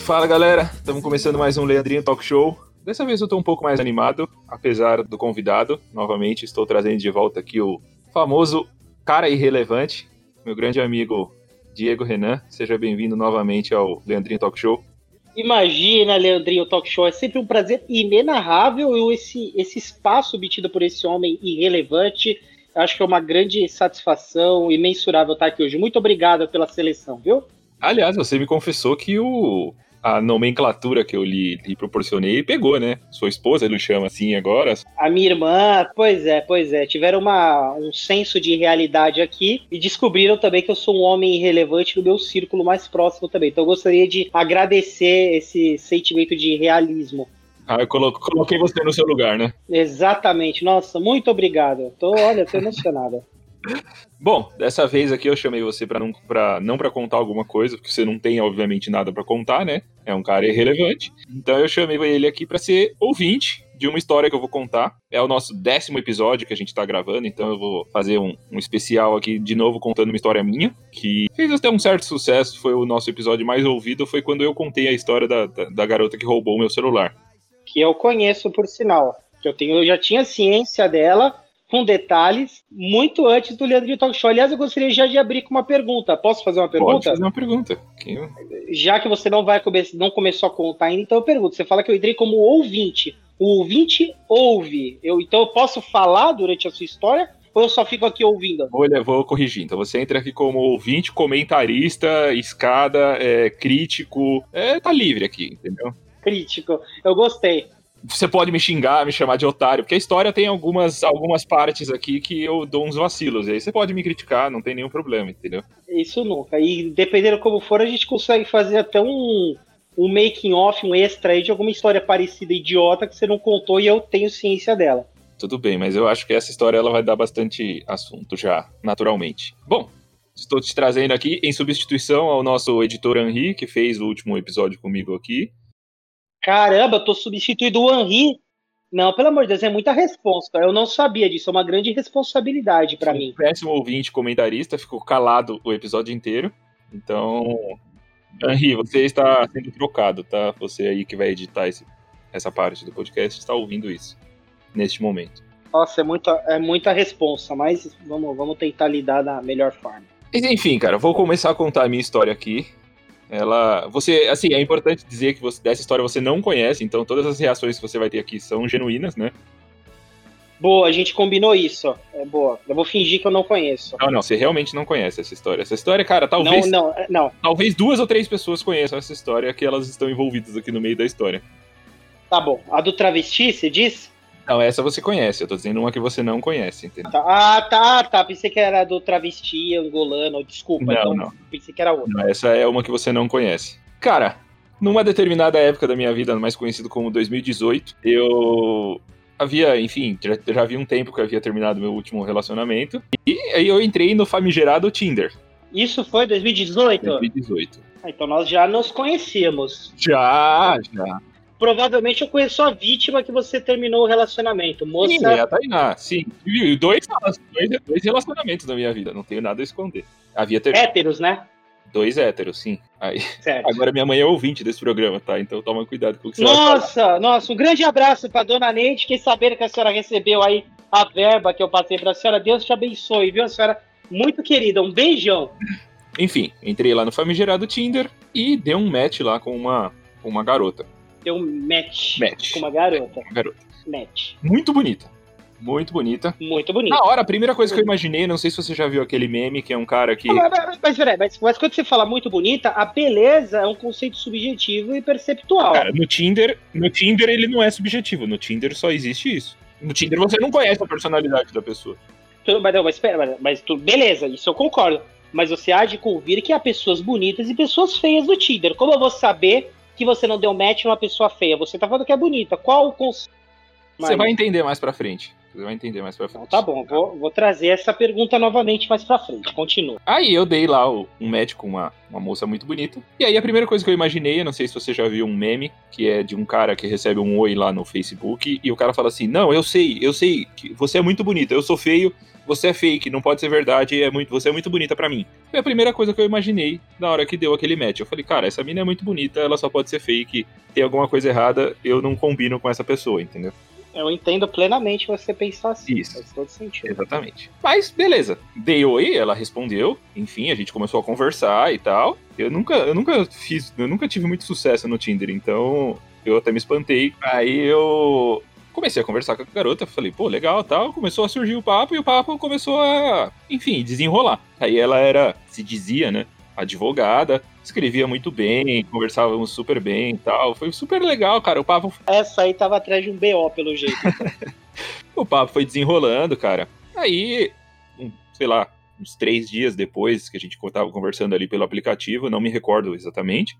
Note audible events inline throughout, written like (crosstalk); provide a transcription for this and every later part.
Fala galera, estamos começando mais um Leandrinho Talk Show. Dessa vez eu estou um pouco mais animado, apesar do convidado. Novamente estou trazendo de volta aqui o famoso cara irrelevante, meu grande amigo Diego Renan. Seja bem-vindo novamente ao Leandrinho Talk Show. Imagina, Leandrinho Talk Show. É sempre um prazer inenarrável esse, esse espaço obtido por esse homem irrelevante. Acho que é uma grande satisfação imensurável estar aqui hoje. Muito obrigado pela seleção, viu? Aliás, você me confessou que o a nomenclatura que eu lhe, lhe, proporcionei pegou, né? Sua esposa ele chama assim agora. A minha irmã, pois é, pois é. Tiveram uma, um senso de realidade aqui e descobriram também que eu sou um homem irrelevante no meu círculo mais próximo também. Então eu gostaria de agradecer esse sentimento de realismo. Ah, eu coloquei você no seu lugar, né? Exatamente. Nossa, muito obrigado. Tô, olha, tô emocionada. (laughs) Bom, dessa vez aqui eu chamei você para não para não para contar alguma coisa, porque você não tem obviamente nada para contar, né? É um cara irrelevante. Então eu chamei ele aqui para ser ouvinte de uma história que eu vou contar. É o nosso décimo episódio que a gente tá gravando, então eu vou fazer um, um especial aqui de novo contando uma história minha, que fez até um certo sucesso. Foi o nosso episódio mais ouvido, foi quando eu contei a história da, da, da garota que roubou o meu celular. Que eu conheço, por sinal. Que eu, tenho, eu já tinha ciência dela com detalhes muito antes do Leandro de Talk Show. Aliás, eu gostaria já de abrir com uma pergunta. Posso fazer uma pergunta? Pode fazer uma pergunta. Já que você não vai come não começou a contar ainda, então eu pergunto. Você fala que eu entrei como ouvinte. O ouvinte ouve. Eu, então eu posso falar durante a sua história ou eu só fico aqui ouvindo? Olha, vou corrigir. Então você entra aqui como ouvinte, comentarista, escada, é, crítico. É, tá livre aqui, entendeu? Crítico. Eu gostei você pode me xingar, me chamar de otário, porque a história tem algumas, algumas partes aqui que eu dou uns vacilos. E aí você pode me criticar, não tem nenhum problema, entendeu? Isso nunca. E dependendo como for, a gente consegue fazer até um, um making off, um extra aí de alguma história parecida idiota que você não contou e eu tenho ciência dela. Tudo bem, mas eu acho que essa história ela vai dar bastante assunto já, naturalmente. Bom, estou te trazendo aqui em substituição ao nosso editor Henri, que fez o último episódio comigo aqui. Caramba, eu tô substituindo o Henri. Não, pelo amor de Deus, é muita resposta. Eu não sabia disso, é uma grande responsabilidade para mim. Péssimo ouvinte comentarista, ficou calado o episódio inteiro. Então, Henri, você está sendo trocado, tá? Você aí que vai editar esse, essa parte do podcast está ouvindo isso neste momento. Nossa, é muita, é muita responsa, mas vamos, vamos tentar lidar da melhor forma. Enfim, cara, vou começar a contar a minha história aqui. Ela, você, assim, é importante dizer que você, dessa história você não conhece, então todas as reações que você vai ter aqui são genuínas, né? Boa, a gente combinou isso. É boa. Eu vou fingir que eu não conheço. Não, não, você realmente não conhece essa história. Essa história, cara, talvez. Não, não, não. Talvez duas ou três pessoas conheçam essa história que elas estão envolvidas aqui no meio da história. Tá bom. A do travesti, você diz? Não, essa você conhece. Eu tô dizendo uma que você não conhece, entendeu? Ah, tá, tá. Pensei que era do travesti angolano. Desculpa, não, então não. pensei que era outra. Não, essa é uma que você não conhece. Cara, numa determinada época da minha vida, mais conhecido como 2018, eu havia, enfim, já, já havia um tempo que eu havia terminado meu último relacionamento. E aí eu entrei no famigerado Tinder. Isso foi 2018? 2018. Ah, então nós já nos conhecemos. Já, já provavelmente eu conheço a vítima que você terminou o relacionamento. Moça. Sim, é a Tainá, sim. Dois, dois, dois relacionamentos na minha vida, não tenho nada a esconder. Havia ter... Héteros, né? Dois héteros, sim. Aí, agora minha mãe é ouvinte desse programa, tá? Então toma cuidado com o que você Nossa, nossa, um grande abraço pra dona Neide. Fiquei sabendo que a senhora recebeu aí a verba que eu passei pra senhora. Deus te abençoe, viu? A senhora muito querida. Um beijão. Enfim, entrei lá no famigerado Tinder e dei um match lá com uma, com uma garota ter um match, match. com uma garota. Uma garota. Match. Muito bonita. Muito bonita. Muito bonita. Na hora, a primeira coisa que eu imaginei, não sei se você já viu aquele meme, que é um cara que. Mas, mas, mas peraí, mas, mas quando você fala muito bonita, a beleza é um conceito subjetivo e perceptual. Cara, no Tinder, no Tinder ele não é subjetivo. No Tinder só existe isso. No Tinder você não conhece a personalidade da pessoa. Tudo, mas, não, mas espera, mas, mas tu, beleza, isso eu concordo. Mas você há de convir que há pessoas bonitas e pessoas feias no Tinder. Como eu vou saber que você não deu match numa pessoa feia. Você tá falando que é bonita. Qual o conceito? Você vai entender mais pra frente. Você vai entender mais pra frente. Então, tá bom, vou, vou trazer essa pergunta novamente mais pra frente. Continua. Aí eu dei lá um médico, uma, uma moça muito bonita. E aí a primeira coisa que eu imaginei, eu não sei se você já viu um meme, que é de um cara que recebe um oi lá no Facebook, e o cara fala assim: Não, eu sei, eu sei que você é muito bonita, eu sou feio, você é fake, não pode ser verdade, é muito, você é muito bonita para mim. Foi a primeira coisa que eu imaginei na hora que deu aquele match. Eu falei, cara, essa mina é muito bonita, ela só pode ser fake, tem alguma coisa errada, eu não combino com essa pessoa, entendeu? Eu entendo plenamente você pensar assim. Isso. Faz todo sentido. Exatamente. Mas, beleza. Dei oi, ela respondeu. Enfim, a gente começou a conversar e tal. Eu nunca, eu nunca fiz, eu nunca tive muito sucesso no Tinder, então eu até me espantei. Aí eu comecei a conversar com a garota, falei, pô, legal, tal. Começou a surgir o papo e o papo começou a, enfim, desenrolar. Aí ela era, se dizia, né, advogada, escrevia muito bem, conversávamos super bem e tal. Foi super legal, cara. O papo. Essa aí tava atrás de um BO, pelo jeito. (laughs) o papo foi desenrolando, cara. Aí, um, sei lá, uns três dias depois que a gente tava conversando ali pelo aplicativo, não me recordo exatamente.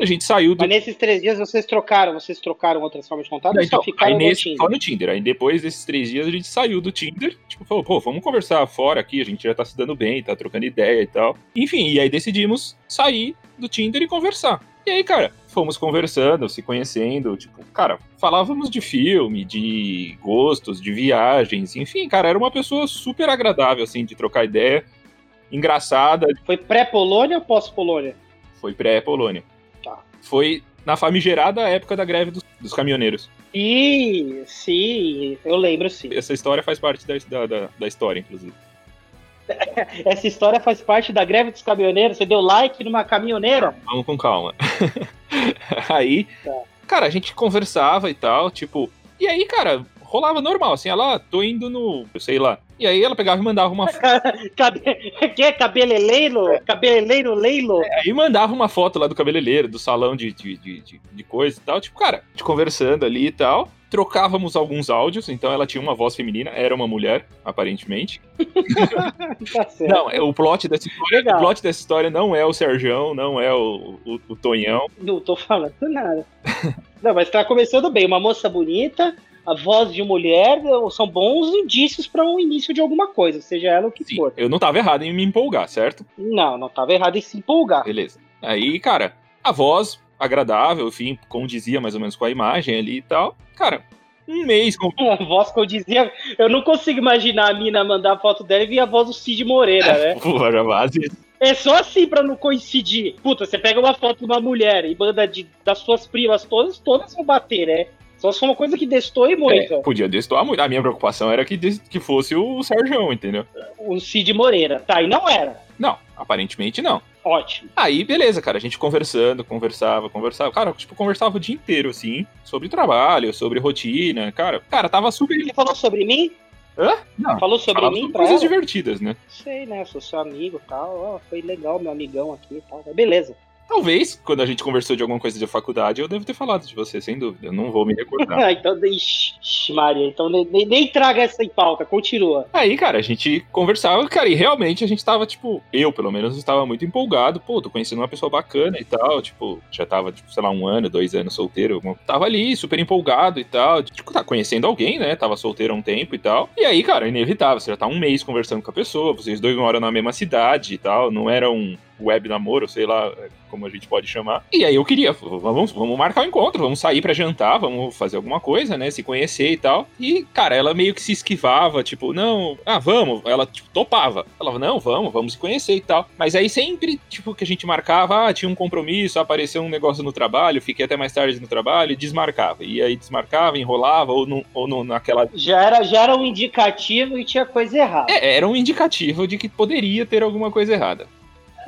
A gente saiu do. Mas nesses três dias vocês trocaram, vocês trocaram outras formas de contato Não, ou só então, ficaram aí no nesse, Tinder? só no Tinder. Aí depois desses três dias a gente saiu do Tinder. Tipo, falou, pô, vamos conversar fora aqui, a gente já tá se dando bem, tá trocando ideia e tal. Enfim, e aí decidimos sair do Tinder e conversar. E aí, cara, fomos conversando, se conhecendo, tipo, cara, falávamos de filme, de gostos, de viagens, enfim, cara, era uma pessoa super agradável, assim, de trocar ideia, engraçada, Foi pré-Polônia ou pós-Polônia? foi pré-Polônia. Foi na famigerada época da greve dos, dos caminhoneiros. Sim, sim, eu lembro sim. Essa história faz parte da, da, da, da história, inclusive. (laughs) Essa história faz parte da greve dos caminhoneiros. Você deu like numa caminhoneira? Vamos com calma. (laughs) aí, Tá. cara, a gente conversava e tal, tipo. E aí, cara, rolava normal, assim, ela, ah, tô indo no. sei lá. E aí ela pegava e mandava uma. (laughs) Cabe... Que é cabeleleiro? Cabeleleiro leilo? Aí mandava uma foto lá do cabeleireiro, do salão de, de, de, de- de coisa e tal. Tipo, cara, gente conversando ali e tal. Trocávamos alguns áudios, então ela tinha uma voz feminina, era uma mulher, aparentemente. (laughs) Tá certo. Não, é- o plot dessa história, Legal. o plot dessa história não é o Serjão, não é o, o, o Tonhão. Não tô falando nada. (laughs) Não, mas tá começando bem. Uma moça bonita, a voz de mulher são bons indícios para um início de alguma coisa, seja ela o que Sim, for. eu não tava errado em me empolgar, certo? Não, não tava errado em se empolgar. Beleza. Aí, cara, a voz agradável, enfim, condizia mais ou menos com a imagem ali e tal. Cara, um mês com. (laughs) A voz que eu dizia, eu não consigo imaginar a mina mandar a foto dela e vir a voz do Cid Moreira, né? (laughs) Porra, base. É só assim pra não coincidir. Puta, você pega uma foto de uma mulher e manda de, das suas primas todas, todas vão bater, né? Só se for uma coisa que destoe muito. É, podia destoar muito. A minha preocupação era que, que fosse o Serjão, entendeu? O Cid Moreira. Tá, e não era. Não, aparentemente não. Ótimo. Aí, beleza, cara, a gente conversando, conversava, conversava. Cara, tipo, conversava o dia inteiro, assim, sobre trabalho, sobre rotina. Cara, cara, tava super. Ele falou sobre mim? Hã? Não. Falou sobre Falava mim sobre pra coisas ela? divertidas, né? Sei, né? Sou seu amigo e tal. Ó, foi legal, meu amigão aqui e tal. Beleza. Talvez, quando a gente conversou de alguma coisa de faculdade, eu devo ter falado de você, sem dúvida. Eu não vou me recordar. (laughs) Ah, então, ixi, ixi, Maria, então nem, nem- traga essa em pauta, continua. Aí, cara, a gente conversava, cara, e realmente a gente tava, tipo, eu pelo menos estava muito empolgado. Pô, tô conhecendo uma pessoa bacana e tal. Tipo, já tava, tipo, sei lá, um ano, dois anos solteiro. Tava ali, super empolgado e tal. Tipo, tá conhecendo alguém, né? Tava solteiro há um tempo e tal. E aí, cara, inevitável. Você já tá um mês conversando com a pessoa, vocês dois moram na mesma cidade e tal. Não era um web namoro, sei lá como a gente pode chamar. E aí eu queria, vamos, vamos marcar o encontro, vamos sair pra jantar, vamos fazer alguma coisa, né? Se conhecer e tal. E, cara, ela meio que se esquivava, tipo, não, ah, vamos. Ela, tipo, topava. Ela falava, não, vamos, vamos se conhecer e tal. Mas aí sempre, tipo, que a gente marcava, ah, tinha um compromisso, apareceu um negócio no trabalho, fiquei até mais tarde no trabalho e desmarcava. E aí desmarcava, enrolava, ou, não, ou não, naquela. Já era, já era um indicativo e tinha coisa errada. É, era um indicativo de que poderia ter alguma coisa errada.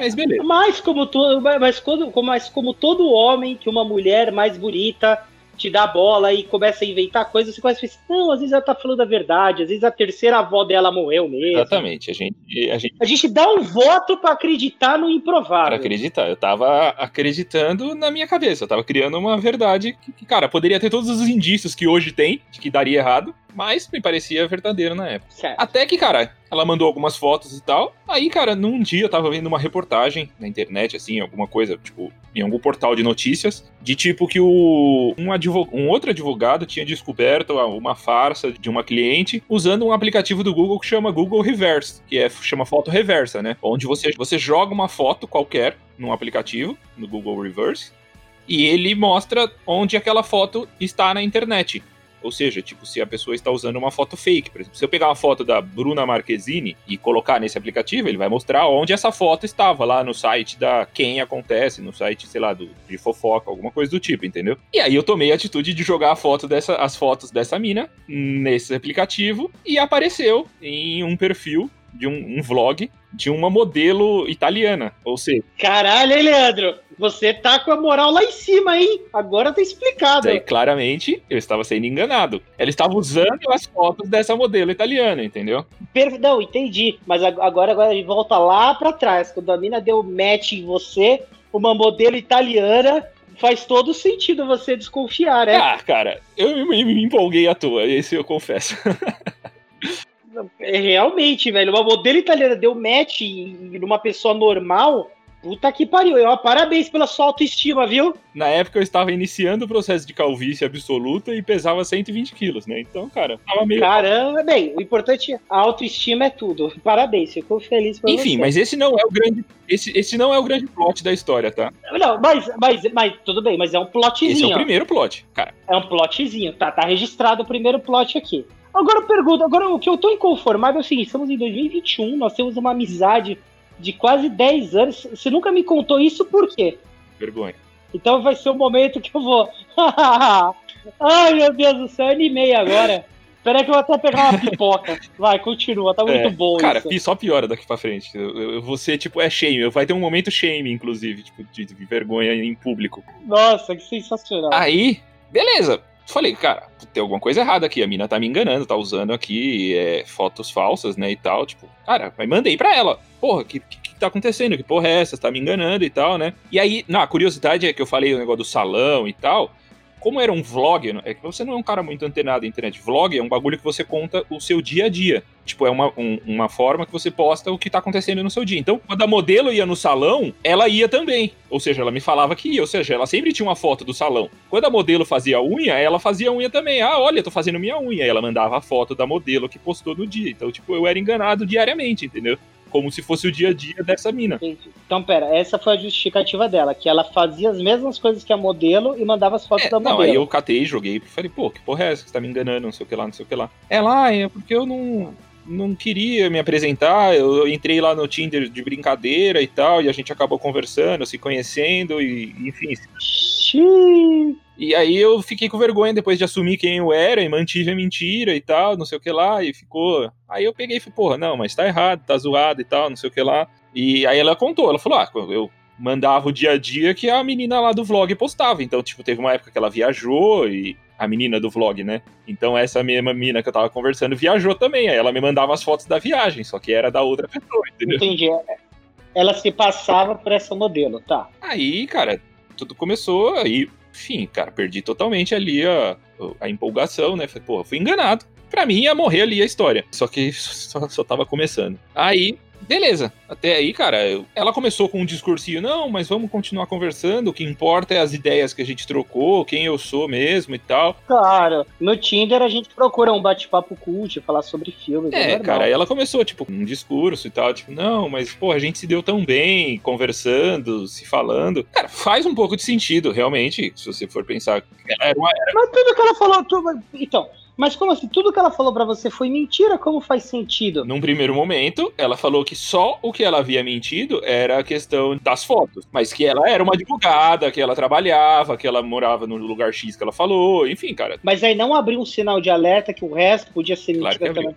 Mas beleza. Mas como, tu, mas, quando, como- mas como todo homem que uma mulher mais bonita te dá bola e começa a inventar coisas, você começa a pensar, não, às vezes ela tá falando a verdade, às vezes a terceira avó dela morreu mesmo. Exatamente. A gente, a gente A gente dá um voto pra acreditar no para improvável. acreditar. Eu tava acreditando na minha cabeça. Eu tava criando uma verdade que, cara, poderia ter todos os indícios que hoje tem de que daria errado. Mas me parecia verdadeiro na época. Certo. Até que, cara, ela mandou algumas fotos e tal. Aí, cara, num dia eu tava vendo uma reportagem na internet, assim, alguma coisa, tipo, em algum portal de notícias, de tipo que o, um, advog, um outro advogado tinha descoberto uma farsa de uma cliente usando um aplicativo do Google que chama Google Reverse, que é, chama foto reversa, né? Onde você, você joga uma foto qualquer num aplicativo, no Google Reverse, e ele mostra onde aquela foto está na internet. Ou seja, tipo, se a pessoa está usando uma foto fake, por exemplo, se eu pegar uma foto da Bruna Marquezine e colocar nesse aplicativo, ele vai mostrar onde essa foto estava, lá no site da Quem Acontece, no site, sei lá, do, de fofoca, alguma coisa do tipo, entendeu? E aí eu tomei a atitude de jogar a foto dessa, as fotos dessa mina nesse aplicativo e apareceu em um perfil de um, um vlog de uma modelo italiana. Ou seja. Caralho, hein, Leandro? Você tá com a moral lá em cima, hein? Agora tá explicado. Daí, claramente, eu estava sendo enganado. Ela estava usando as fotos dessa modelo italiana, entendeu? Não, entendi. Mas agora, agora a gente volta lá pra trás. Quando a mina deu match em você, uma modelo italiana faz todo sentido você desconfiar, né? Ah, cara, eu me, me empolguei à toa, esse eu confesso. (laughs) É, realmente, velho, uma modelo italiana deu match numa pessoa normal. Puta que pariu. Eu, parabéns pela sua autoestima, viu? Na época eu estava iniciando o processo de calvície absoluta e pesava 120 quilos, né? Então, cara, tava meio. Caramba, bem, o importante é a autoestima é tudo. Parabéns, fico feliz por Enfim, você. mas esse não é o grande. Esse, esse não é o grande plot da história, tá? Não, mas, mas, mas tudo bem, mas é um plotzinho. Esse é o primeiro plot, cara. É um plotzinho, tá, tá registrado o primeiro plot aqui. Agora eu pergunto, agora o que eu tô inconformado é o seguinte, estamos em 2021, nós temos uma amizade de quase 10 anos. Você nunca me contou isso por quê? Vergonha. Então vai ser o momento que eu vou. (laughs) Ai, meu Deus do céu, animei agora. Peraí que eu vou até pegar uma pipoca. Vai, continua, tá muito É, bom Cara, isso. só piora daqui pra frente. Eu, eu, você, tipo, é shame. Vai ter um momento shame, inclusive, tipo, de, de vergonha em público. Nossa, que sensacional. Aí, beleza. Falei, cara, tem alguma coisa errada aqui. A mina tá me enganando, tá usando aqui é, fotos falsas, né, e tal. Tipo, cara, aí mandei pra ela. Porra, que, que, que tá acontecendo? Que porra é essa? Você tá me enganando e tal, né? E aí, não, a curiosidade é que eu falei o negócio do salão e tal. Como era um vlog, é que você não é um cara muito antenado na internet. Vlog é um bagulho que você conta o seu dia a dia. Tipo, é uma, um- uma forma que você posta o que tá acontecendo no seu dia. Então, quando a modelo ia no salão, ela ia também. Ou seja, ela me falava que ia. Ou seja, ela sempre tinha uma foto do salão. Quando a modelo fazia unha, ela fazia unha também. Ah, olha, tô fazendo minha unha. Aí ela mandava a foto da modelo que postou no dia. Então, tipo, eu era enganado diariamente, entendeu? Como se fosse o dia a dia dessa mina. Entendi. Então, pera, essa foi a justificativa dela, que ela fazia as mesmas coisas que a modelo e mandava as fotos É, da não, modelo. aí eu catei, joguei e falei, pô, que porra é essa? Você tá me enganando, não sei o que lá, não sei o que lá. Ela, ah, é porque eu não, não queria me apresentar, eu, entrei lá no Tinder de brincadeira e tal, e a gente acabou conversando, se conhecendo, e enfim. Xiii. E aí eu fiquei com vergonha depois de assumir quem eu era e mantive a mentira e tal, não sei o que lá, e ficou. Aí eu peguei e falei, porra, não, mas tá errado, tá zoado e tal, não sei o que lá. E aí ela contou, ela falou, ah, eu mandava o dia a dia que a menina lá do vlog postava. Então, tipo, teve uma época que ela viajou e a menina do vlog, né? Então essa mesma menina que eu tava conversando viajou também. Aí ela me mandava as fotos da viagem, só que era da outra pessoa, entendeu? Entendi. Ela se passava por essa modelo, tá. Aí, cara, tudo começou, aí, enfim, cara, perdi totalmente ali a, a empolgação, né? Falei, pô, fui enganado. Pra mim ia morrer ali a história. Só que (laughs) só, só tava começando. Aí, beleza. Até aí, cara, eu- ela começou com um discursinho, não, mas vamos continuar conversando. O que importa é as ideias que a gente trocou, quem eu sou mesmo e tal. Claro, no Tinder a gente procura um bate-papo cult, falar sobre filmes. É, normal. cara, ela começou, tipo, um discurso e tal, tipo, não, mas, pô, a gente se deu tão bem, conversando, se falando. Cara, faz um pouco de sentido, realmente, se você for pensar. Era uma, Mas tudo que ela falou. tudo- Então, mas como assim? Tudo que ela falou pra você foi mentira? Como faz sentido? Num primeiro momento, ela falou que só o que ela havia mentido era a questão das fotos, mas que ela era uma advogada, que ela trabalhava, que ela morava no lugar X que ela falou, enfim, cara. Mas aí não abriu um sinal de alerta que o resto podia ser Claro mentira que abriu. também.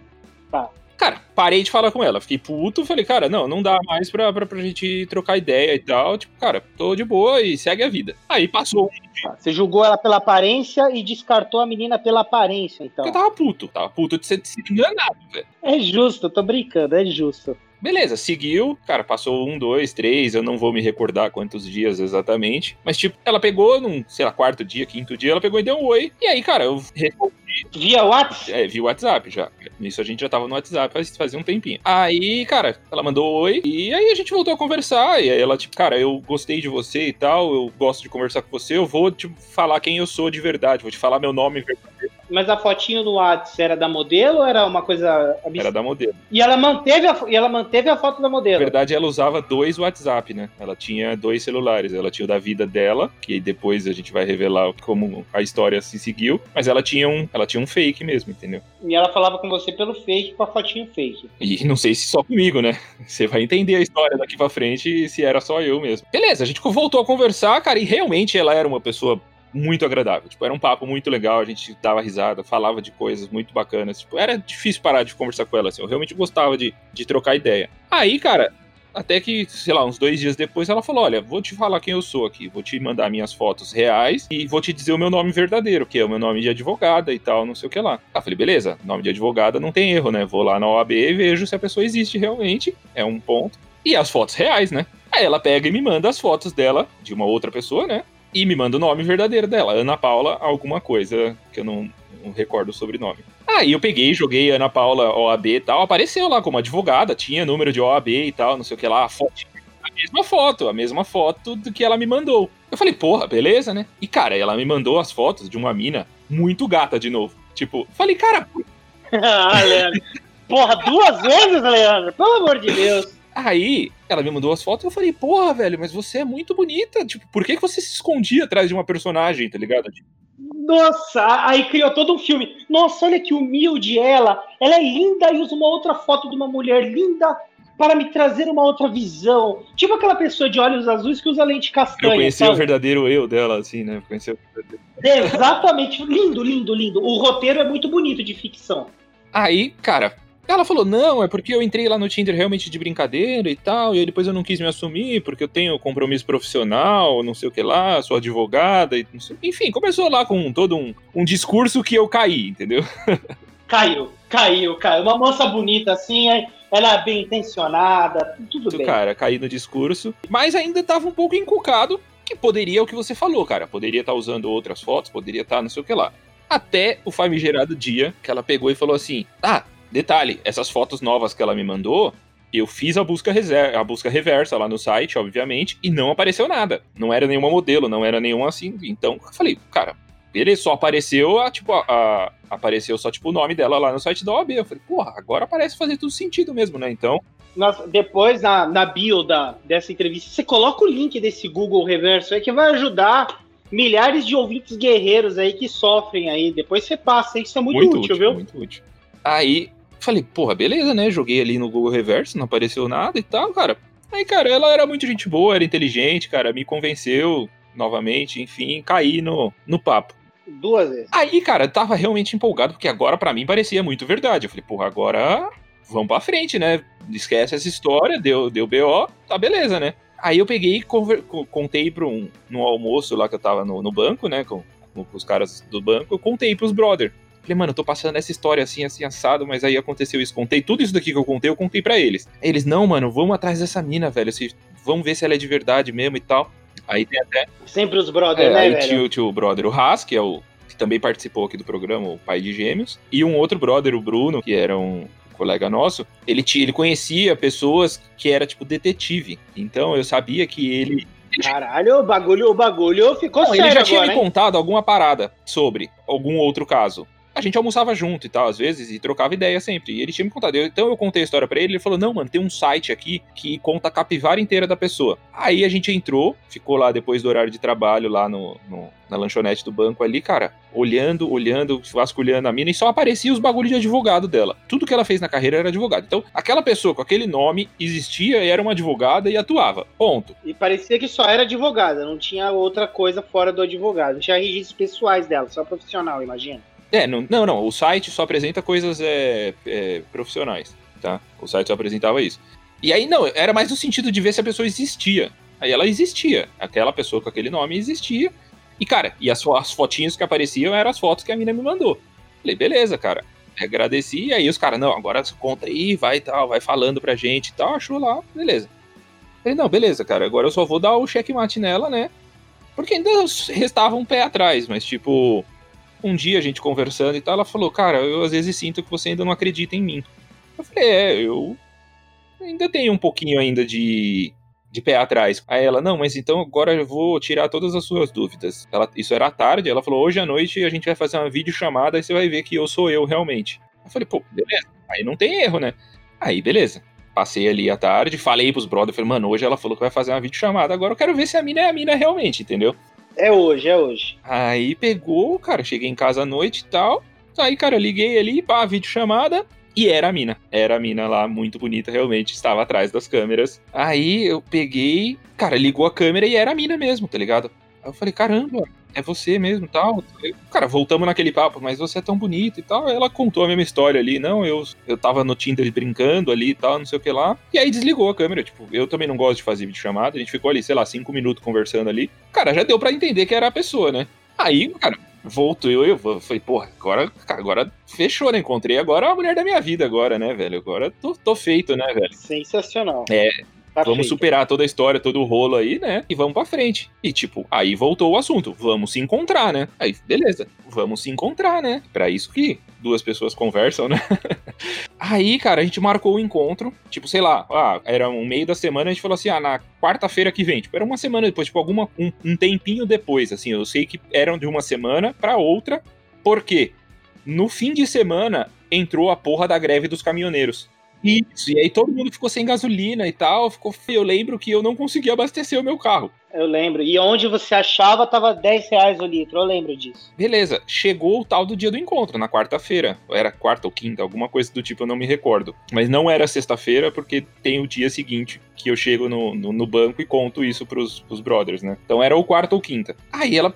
Tá. Cara, parei de falar com ela, fiquei puto, falei, cara, não, não dá mais pra, pra, pra gente trocar ideia e tal, tipo, cara, tô de boa e segue a vida. Aí passou. Você julgou ela pela aparência e descartou a menina pela aparência, então. eu tava puto, tava puto de ser, de ser enganado, velho. É justo, eu tô brincando, é justo. Beleza, seguiu, cara, passou um, dois, três, eu não vou me recordar quantos dias exatamente. Mas, tipo, ela pegou num, sei lá, quarto dia, quinto dia, ela pegou e deu um oi. E aí, cara, eu respondi. Via WhatsApp? É, via WhatsApp já. Nisso a gente já tava no WhatsApp faz, fazia um tempinho. Aí, cara, ela mandou oi. E aí a gente voltou a conversar. E aí ela, tipo, cara, eu gostei de você e tal, eu gosto de conversar com você, eu vou, tipo, falar quem eu sou de verdade, vou te falar meu nome verdadeiro. Mas a fotinho no WhatsApp era da modelo ou era uma coisa absurda? Era da modelo. E ela manteve a, e ela manteve a foto da Na modelo. verdade, ela usava dois WhatsApp, né? Ela tinha dois celulares. Ela tinha o da vida dela, que depois a gente vai revelar como a história se seguiu. Mas ela tinha um, ela tinha um fake mesmo, entendeu? E ela falava com você pelo fake, com a fotinho fake. E não sei se só comigo, né? Você vai entender a história daqui pra frente se era só eu mesmo. Beleza, a gente voltou a conversar, cara, e realmente ela era uma pessoa muito agradável. Tipo, era um papo muito legal, a gente dava risada, falava de coisas muito bacanas. Tipo, era difícil parar de conversar com ela, assim. Eu realmente gostava de, de trocar ideia. Aí, cara, até que, sei lá, uns dois dias depois ela falou: Olha, vou te falar quem eu sou aqui, vou te mandar minhas fotos reais e vou te dizer o meu nome verdadeiro, que é o meu nome de advogada e tal, não sei o que lá. Ah, falei: Beleza, nome de advogada não tem erro, né? Vou lá na OAB e vejo se a pessoa existe realmente, é um ponto. E as fotos reais, né? Aí ela pega e me manda as fotos dela, de uma outra pessoa, né? E me manda o nome verdadeiro dela, Ana Paula, alguma coisa que eu não, não recordo o sobrenome. Aí eu peguei, joguei Ana Paula OAB e tal, apareceu lá como advogada, tinha número de OAB e tal, não sei o que lá, a foto. A mesma foto, a mesma foto do que ela me mandou. Eu falei, porra, beleza, né? E cara, ela me mandou as fotos de uma mina muito gata de novo. Tipo, falei, cara, (laughs) ah, Leandro. Porra, duas vezes, Leandro? Pelo amor de Deus. Aí, ela me mandou as fotos e eu falei, porra, velho, mas você é muito bonita. Tipo, por que, que você se escondia atrás de uma personagem, tá ligado? Tipo, Nossa, aí criou todo um filme. Nossa, olha que humilde ela. Ela é linda e usa uma outra foto de uma mulher linda para me trazer uma outra visão. Tipo aquela pessoa de olhos azuis que usa lente eu castanha. conheci o verdadeiro eu dela, assim, né? Conheci o verdadeiro. Exatamente. Lindo, lindo, lindo. O roteiro é muito bonito de ficção. Aí, cara, ela falou: não, é porque eu entrei lá no Tinder realmente de brincadeira e tal, e aí depois eu não quis me assumir porque eu tenho compromisso profissional, não sei o que lá, sou advogada, e não sei... enfim, começou lá com todo um, um discurso que eu caí, entendeu? (laughs) Caiu, caiu, caiu. Uma moça bonita assim, é- ela é bem intencionada, tudo Do bem. cara, caí no discurso, mas ainda tava um pouco encucado, que poderia o que você falou, cara, poderia estar usando outras fotos, poderia estar não sei o que lá. Até o famigerado dia que ela pegou e falou assim: ah, detalhe, essas fotos novas que ela me mandou. Eu fiz a busca, a busca reversa lá no site, obviamente, e não apareceu nada. Não era nenhuma modelo, não era nenhum assim. Então, eu falei, cara, beleza, só apareceu, a, tipo, a, a- apareceu só, tipo, o nome dela lá no site da OAB. Eu falei, porra, agora parece fazer tudo sentido mesmo, né? Então, Nossa, depois na, na bio da, dessa entrevista, você coloca o link desse Google Reverso aí que vai ajudar milhares de ouvintes guerreiros aí que sofrem aí. Depois você passa, isso é muito, útil, viu? Muito útil. Aí, falei, porra, beleza, né? Joguei ali no Google Reverse, não apareceu nada e tal, cara. Aí, cara, ela era muito gente boa, era inteligente, cara, me convenceu novamente, enfim, caí no, no papo. Duas vezes. Aí, cara, eu tava realmente empolgado, porque agora pra mim parecia muito verdade. Eu falei, porra, agora vamos pra frente, né? Esquece essa história, deu, deu BO, tá beleza, né? Aí eu peguei e conver- contei pra um no almoço lá que eu tava no, no banco, né? Com, com os caras do banco, eu contei pros brother. Falei, mano, eu tô passando essa história assim, assim, assado, mas aí aconteceu isso. Contei tudo isso daqui que eu contei, eu contei pra eles. Aí eles, não, mano, vamos atrás dessa mina, velho. se- vamos ver se ela é de verdade mesmo e tal. Aí tem até Sempre os brothers, é, né, aí velho? tinha, o- tinha o brother, o Haas, que é o que também participou aqui do programa, o pai de gêmeos, e um outro brother, o Bruno, que era um colega nosso, ele, tinha, ele conhecia pessoas que era tipo detetive. Então eu sabia que ele. Caralho, o bagulho, o bagulho ficou Não, sério ele já tinha agora, me hein? contado alguma parada sobre algum outro caso. A gente almoçava junto e tal, às vezes, e trocava ideia sempre. E ele tinha me contado. Eu- então eu contei a história pra ele, ele falou: Não, mano, tem um site aqui que conta a capivara inteira da pessoa. Aí a gente entrou, ficou lá depois do horário de trabalho, lá no, no- na lanchonete do banco ali, cara, olhando, olhando, vasculhando a mina, e só aparecia os bagulhos de advogado dela. Tudo que ela fez na carreira era advogado. Então, aquela pessoa com aquele nome existia e era uma advogada e atuava. Ponto. E parecia que só era advogada, não tinha outra coisa fora do advogado. Não tinha registros pessoais dela, só profissional, imagina. É, não, não, não, o site só apresenta coisas é, é, profissionais, tá? O site só apresentava isso. E aí, não, era mais no sentido de ver se a pessoa existia. Aí ela existia. Aquela pessoa com aquele nome existia. E, cara, e as, as fotinhas que apareciam eram as fotos que a mina me mandou. Falei, beleza, cara. Agradeci, e aí os caras, não, agora conta aí, vai e tal, vai falando pra gente e tal, achou lá, beleza. Falei, não, beleza, cara, agora eu só vou dar o checkmate nela, né? Porque ainda restava um pé atrás, mas tipo, um dia a gente conversando e tal, ela falou, cara, eu às vezes sinto que você ainda não acredita em mim. Eu falei, é, eu ainda tenho um pouquinho ainda de, de pé atrás. Aí ela, não, mas então agora eu vou tirar todas as suas dúvidas. Ela, isso era à tarde, ela falou, hoje à noite a gente vai fazer uma videochamada e você vai ver que eu sou eu realmente. Eu falei, pô, beleza, aí não tem erro, né? Aí, beleza. Passei ali à tarde, falei pros brothers, falei, mano, hoje ela falou que vai fazer uma videochamada, agora eu quero ver se a mina é a mina realmente, entendeu? É hoje, é hoje. Aí pegou, cara, cheguei em casa à noite e tal. Aí, cara, liguei ali, pá, videochamada. E era a mina. Era a mina lá, muito bonita, realmente. Estava atrás das câmeras. Aí eu peguei, cara, ligou a câmera e era a mina mesmo, tá ligado? Aí eu falei, caramba, é você mesmo tal. Cara, voltamos naquele papo, mas você é tão bonito e tal. Ela contou a mesma história ali. Não, eu, eu tava no Tinder brincando ali e tal, não sei o que lá. E aí desligou a câmera. Tipo, eu também não gosto de fazer videochamada. A gente ficou ali, sei lá, cinco minutos conversando ali. Cara, já deu para entender que era a pessoa, né? Aí, cara, voltou eu, eu falei, porra, agora, agora fechou, né? Encontrei agora a mulher da minha vida, agora, né, velho? Agora tô, tô feito, né, velho? Sensacional. É, Tá vamos feito. superar toda a história, todo o rolo aí, né? E vamos pra frente. E, tipo, aí voltou o assunto. Vamos se encontrar, né? Aí, beleza. Vamos se encontrar, né? Pra isso que duas pessoas conversam, né? (laughs) aí, cara, a gente marcou o encontro. Tipo, sei lá, ah, era um meio da semana, a gente falou assim, ah, na quarta-feira que vem. Tipo, era uma semana depois, tipo, alguma, um, um tempinho depois, assim. Eu sei que eram de uma semana pra outra. Por quê? No fim de semana, entrou a porra da greve dos caminhoneiros. Isso, e aí todo mundo ficou sem gasolina e tal. Ficou, eu lembro que eu não conseguia abastecer o meu carro. Eu lembro. E onde você achava tava 10 reais o litro, eu lembro disso. Beleza, chegou o tal do dia do encontro, na quarta-feira. Era quarta ou quinta, alguma coisa do tipo, eu não me recordo. Mas não era sexta-feira, porque tem o dia seguinte que eu chego no, no, no, banco e conto isso pros, pros brothers, né? Então era o quarta ou quinta. Aí ela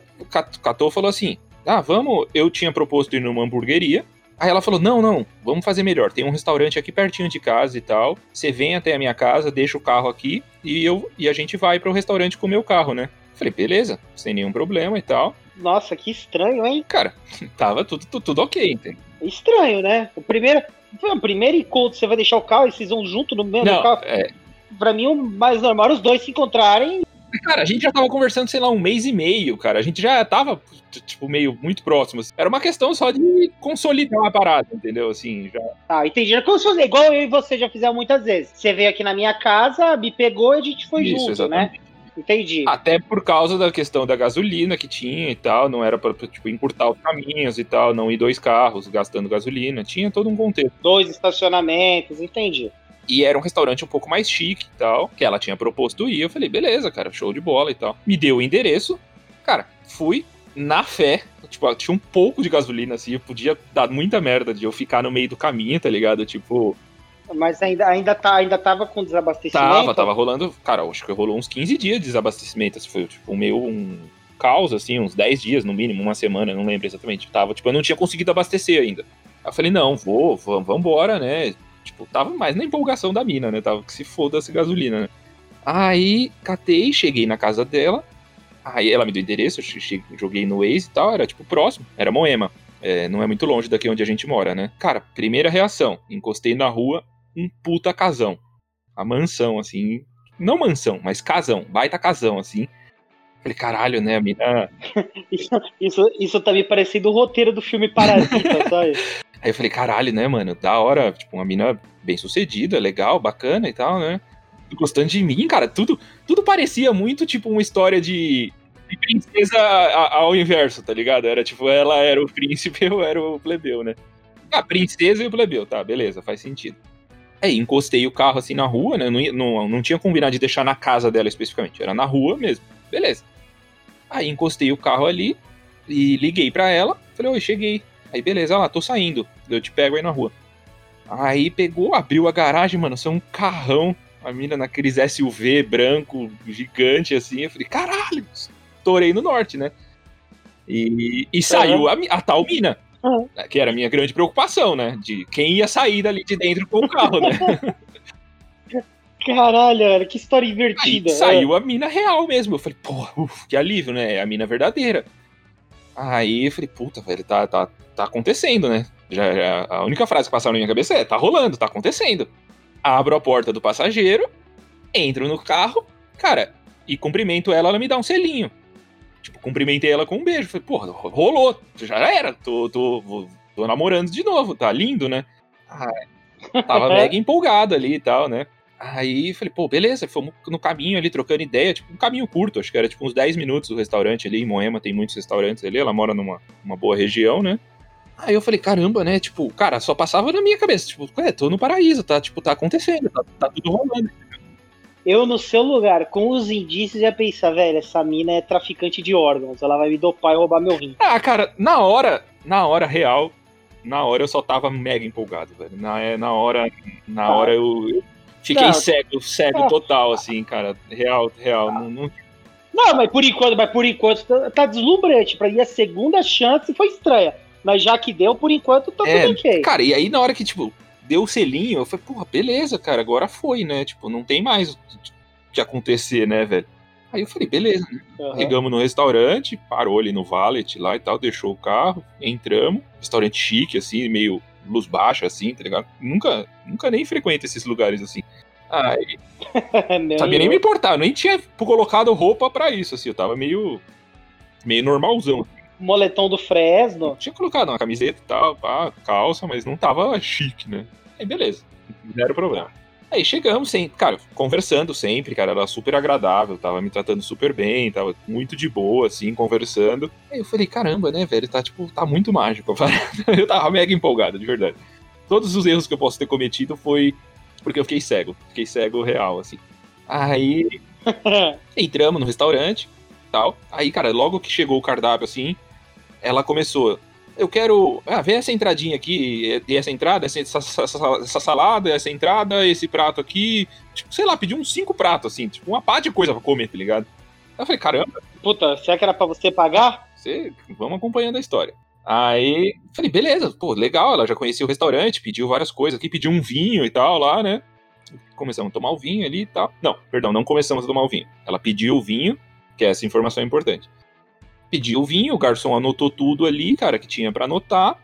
catou e falou assim: Ah, vamos. Eu tinha proposto ir numa hamburgueria. Aí ela falou: Não, não, vamos fazer melhor. Tem um restaurante aqui pertinho de casa e tal. Você vem até a minha casa, deixa o carro aqui e, eu, e a gente vai para o restaurante com o meu carro, né? Falei, beleza, sem nenhum problema e tal. Nossa, que estranho, hein? Cara, (laughs) tava tudo, tudo, tudo ok, entendeu? Estranho, né? O primeiro, o primeiro encontro, você vai deixar o carro e vocês vão junto no mesmo não, carro. É... Pra mim, o mais normal os dois se encontrarem Cara, a gente já tava conversando, sei lá, um mês e meio, cara. A gente já tava, tipo, meio muito próximos. Era uma questão só de consolidar a parada, entendeu? Assim, já. Ah, entendi. É como se fosse igual eu e você já fizeram muitas vezes. Você veio aqui na minha casa, me pegou e a gente foi Isso, junto, né? exatamente. né? Entendi. Até por causa da questão da gasolina que tinha e tal, não era pra, tipo, encurtar os caminhos e tal, não ir dois carros gastando gasolina, tinha todo um contexto. Dois estacionamentos, entendi. E era um restaurante um pouco mais chique e tal, que ela tinha proposto ir. Eu falei, beleza, cara, show de bola e tal. Me deu o endereço. Cara, fui na fé. Tipo, tinha um pouco de gasolina, assim, eu podia dar muita merda de eu ficar no meio do caminho, tá ligado? Tipo, mas ainda, ainda, tá, ainda tava com desabastecimento? Tava, tava rolando. Cara, acho que rolou uns 15 dias de desabastecimento. Assim, foi tipo um meio um caos, assim, uns 10 dias no mínimo, uma semana, não lembro exatamente. Tava, tipo, eu não tinha conseguido abastecer ainda. Aí eu falei, não, vou, vamos embora, né? Tipo, tava mais na empolgação da mina, né? Tava que se foda essa gasolina, né? Aí, catei, cheguei na casa dela. Aí ela me deu endereço, eu joguei no Waze e tal, era tipo próximo, era Moema. É, não é muito longe daqui onde a gente mora, né? Cara, primeira reação, encostei na rua, um puta casão. A mansão, assim. Não mansão, mas casão, baita casão, assim. Falei, caralho, né, a mina. (laughs) isso, isso, isso tá me parecendo o roteiro do filme Parasita, (laughs) sabe? Aí eu falei, caralho, né, mano? Da hora, tipo, uma mina bem sucedida, legal, bacana e tal, né? Gostando de mim, cara, tudo, tudo parecia muito tipo uma história de, de princesa ao inverso, tá ligado? Era tipo, ela era o (laughs) príncipe, eu era o plebeu, né? A princesa e o plebeu, tá, beleza, faz sentido. Aí encostei o carro assim na rua, né? Não, não, não tinha combinado de deixar na casa dela especificamente, era na rua mesmo. Beleza. Aí encostei o carro ali e liguei para ela. Falei, oi, cheguei. Aí beleza, olha lá, tô saindo. Eu te pego aí na rua. Aí pegou, abriu a garagem, mano, são um carrão. A mina naqueles SUV branco, gigante assim. Eu falei, caralho, estourei no norte, né? E, e saiu a, a, tal mina. Uhum. Que era a minha grande preocupação, né? De quem ia sair dali de dentro com o carro, né? (laughs) Caralho, que história invertida. Aí saiu a mina real mesmo. Eu falei, porra, que alívio, né? É a mina verdadeira. Aí eu falei, puta, velho, tá, tá, tá acontecendo, né? Já, já, a única frase que passava na minha cabeça é: tá rolando, tá acontecendo. Abro a porta do passageiro, entro no carro, cara, e cumprimento ela, ela me dá um selinho. Tipo, cumprimentei ela com um beijo. Falei, porra, rolou, já era, tô, tô, tô namorando de novo, tá lindo, né? Ah, tava (laughs) mega empolgado ali e tal, né? Aí falei, pô, beleza, fomos no caminho ali trocando ideia, tipo, um caminho curto, acho que era tipo uns 10 minutos do restaurante ali em Moema, tem muitos restaurantes ali, ela mora numa uma boa região, né? Aí eu falei, caramba, né? Tipo, cara, só passava na minha cabeça, tipo, é, tô no paraíso, tá, tipo, tá acontecendo, tá, tá tudo rolando. Eu, no seu lugar, com os indícios, ia pensar, velho, essa mina é traficante de órgãos, ela vai me dopar e roubar meu rim. Ah, cara, na hora, na hora real, na hora eu só tava mega empolgado, velho. Na, na hora, na ah. hora eu, eu Fiquei não, cego, cego ah, total, assim, cara. Real, real. Não, não... não, mas por enquanto, mas por enquanto tá, tá deslumbrante. Pra ir a segunda chance foi estranha. Mas já que deu, por enquanto tá é, tudo ok. Cara, e aí na hora que, tipo, deu o selinho, eu falei, porra, beleza, cara, agora foi, né? Tipo, não tem mais o que acontecer, né, velho? Aí eu falei, beleza, né? Uhum. Chegamos no restaurante, parou ali no valet lá e tal, deixou o carro, entramos. Restaurante chique, assim, meio luz baixa, assim, tá ligado? Nunca, nunca nem frequento esses lugares assim. Aí. (laughs) sabia nem me importar, eu nem tinha colocado roupa para isso, assim, eu tava meio. meio normalzão. Moletom do Fresno. tinha colocado uma camiseta e tal, pá, calça, mas não tava chique, né? Aí beleza, zero problema. Aí chegamos, sem, cara, conversando sempre, cara, era super agradável, tava me tratando super bem, tava muito de boa, assim, conversando. Aí eu falei, caramba, né, velho, tá, tipo, tá muito mágico. (laughs) eu tava mega empolgado, de verdade. Todos os erros que eu posso ter cometido foi porque eu fiquei cego, fiquei cego real, assim. Aí (laughs) entramos no restaurante, tal. Aí, cara, logo que chegou o cardápio, assim, ela começou, eu quero. Ah, vê essa entradinha aqui, e essa entrada, essa, essa, essa, salada, essa entrada, esse prato aqui. Tipo, sei lá, pedi uns cinco pratos, assim, tipo, uma pá de coisa pra comer, tá ligado? Aí eu falei, caramba. Puta, será que era pra você pagar? Você, vamos acompanhando a história. Aí, falei, beleza, pô, legal, ela já conhecia o restaurante, pediu várias coisas aqui, pediu um vinho e tal lá, né? Começamos a tomar o vinho ali e tal. Não, perdão, não começamos a tomar o vinho. Ela pediu o vinho, que essa informação é importante pediu o vinho, o garçom anotou tudo ali, cara, que tinha para anotar,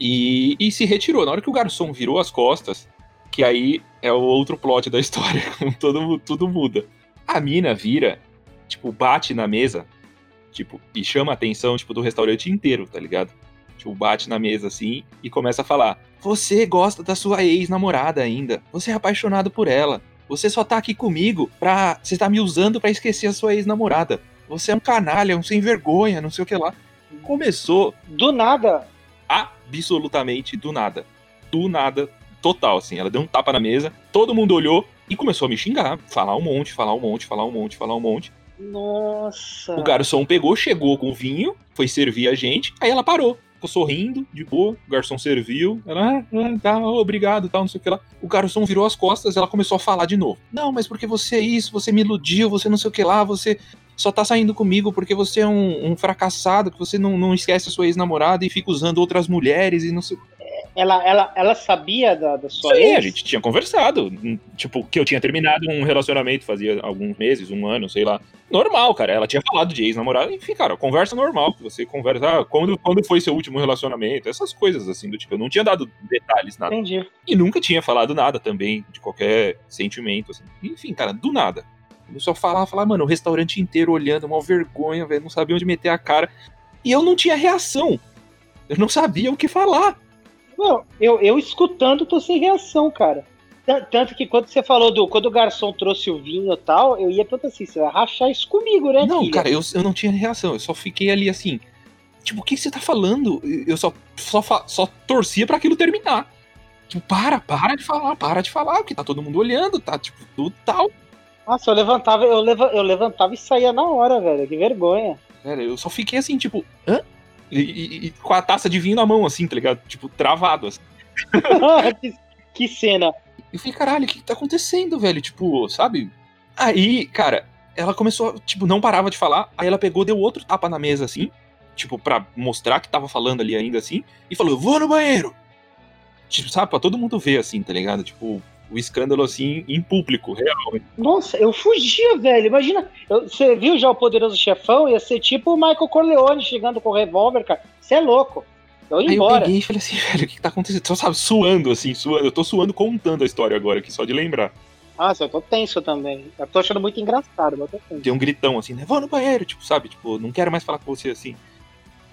e, e se retirou. Na hora que o garçom virou as costas, que aí é o outro plot da (laughs) história, todo, tudo muda. A mina vira, tipo, bate na mesa, tipo, e chama a atenção, tipo, do restaurante inteiro, tá ligado? Tipo, bate na mesa assim e começa a falar: Você gosta da sua ex-namorada ainda. Você é apaixonado por ela. Você só tá aqui comigo pra. Você tá me usando para esquecer a sua ex-namorada você é um canalha, um sem vergonha, não sei o que lá. Começou. Do nada. Absolutamente do nada. Do nada, total, assim. Ela deu um tapa na mesa, todo mundo olhou e começou a me xingar. Falar um monte, falar um monte, falar um monte, falar um monte. Nossa. O garçom pegou, chegou com o vinho, foi servir a gente, aí ela parou. Ficou sorrindo, de boa, o garçom serviu, ela, ah, ah tá, obrigado, tal, não sei o que lá. O garçom virou as costas, ela começou a falar de novo. Não, mas porque você é isso, você me iludiu, você não sei o que lá, você só tá saindo comigo porque você é um, um fracassado, que você não, não esquece a sua ex-namorada e fica usando outras mulheres e não sei. Ela, ela, ela sabia da, da sua Sim, ex? a gente tinha conversado. Tipo, que eu tinha terminado um relacionamento fazia alguns meses, um ano, sei lá. Normal, cara. Ela tinha falado de ex-namorada. Enfim, cara, conversa normal. Você conversa. Ah, quando, quando foi seu último relacionamento? Essas coisas, assim, do tipo. Eu não tinha dado detalhes, nada. Entendi. E nunca tinha falado nada também, de qualquer sentimento, assim. Enfim, cara, do nada. Começou a falar, falar, mano, o restaurante inteiro olhando, uma vergonha, velho, não sabia onde meter a cara. E eu não tinha reação. Eu não sabia o que falar. Não, eu, eu escutando tô sem reação, cara. Tanto que quando você falou do. Quando o garçom trouxe o vinho e tal, eu ia perguntar assim: você vai rachar isso comigo, né? Não, filha? cara, eu, eu não tinha reação. Eu só fiquei ali assim. Tipo, o que você tá falando? Eu só, só, só torcia para aquilo terminar. Tipo, para, para de falar, para de falar, porque tá todo mundo olhando, tá, tipo, tudo tal. Nossa, eu levantava, eu, leva, eu levantava e saía na hora, velho. Que vergonha. Cara, eu só fiquei assim, tipo, hã? E, e, e, com a taça de vinho na mão, assim, tá ligado? Tipo, travado, assim. (laughs) que, que, cena. Eu falei, caralho, o que, que tá acontecendo, velho? Tipo, sabe? Aí, cara, ela começou, tipo, não parava de falar. Aí ela pegou, deu outro tapa na mesa, assim, tipo, pra mostrar que tava falando ali ainda, assim, e falou, vou no banheiro. Tipo, sabe, pra todo mundo ver, assim, tá ligado? Tipo, o escândalo assim em público, real. Nossa, eu fugia, velho. Imagina, eu, você viu já o Poderoso Chefão? Ia ser tipo o Michael Corleone chegando com o revólver, cara. Você é louco. Eu ia Aí eu embora. peguei e falei assim, (laughs) velho, o que, que tá acontecendo? Só sabe, suando, assim, suando. Eu tô suando contando a história agora aqui, só de lembrar. Nossa, eu tô tenso também. Eu tô achando muito engraçado, mas eu tô tenso. Deu um gritão assim, né? Vou no banheiro, tipo, sabe? Tipo, não quero mais falar com você assim.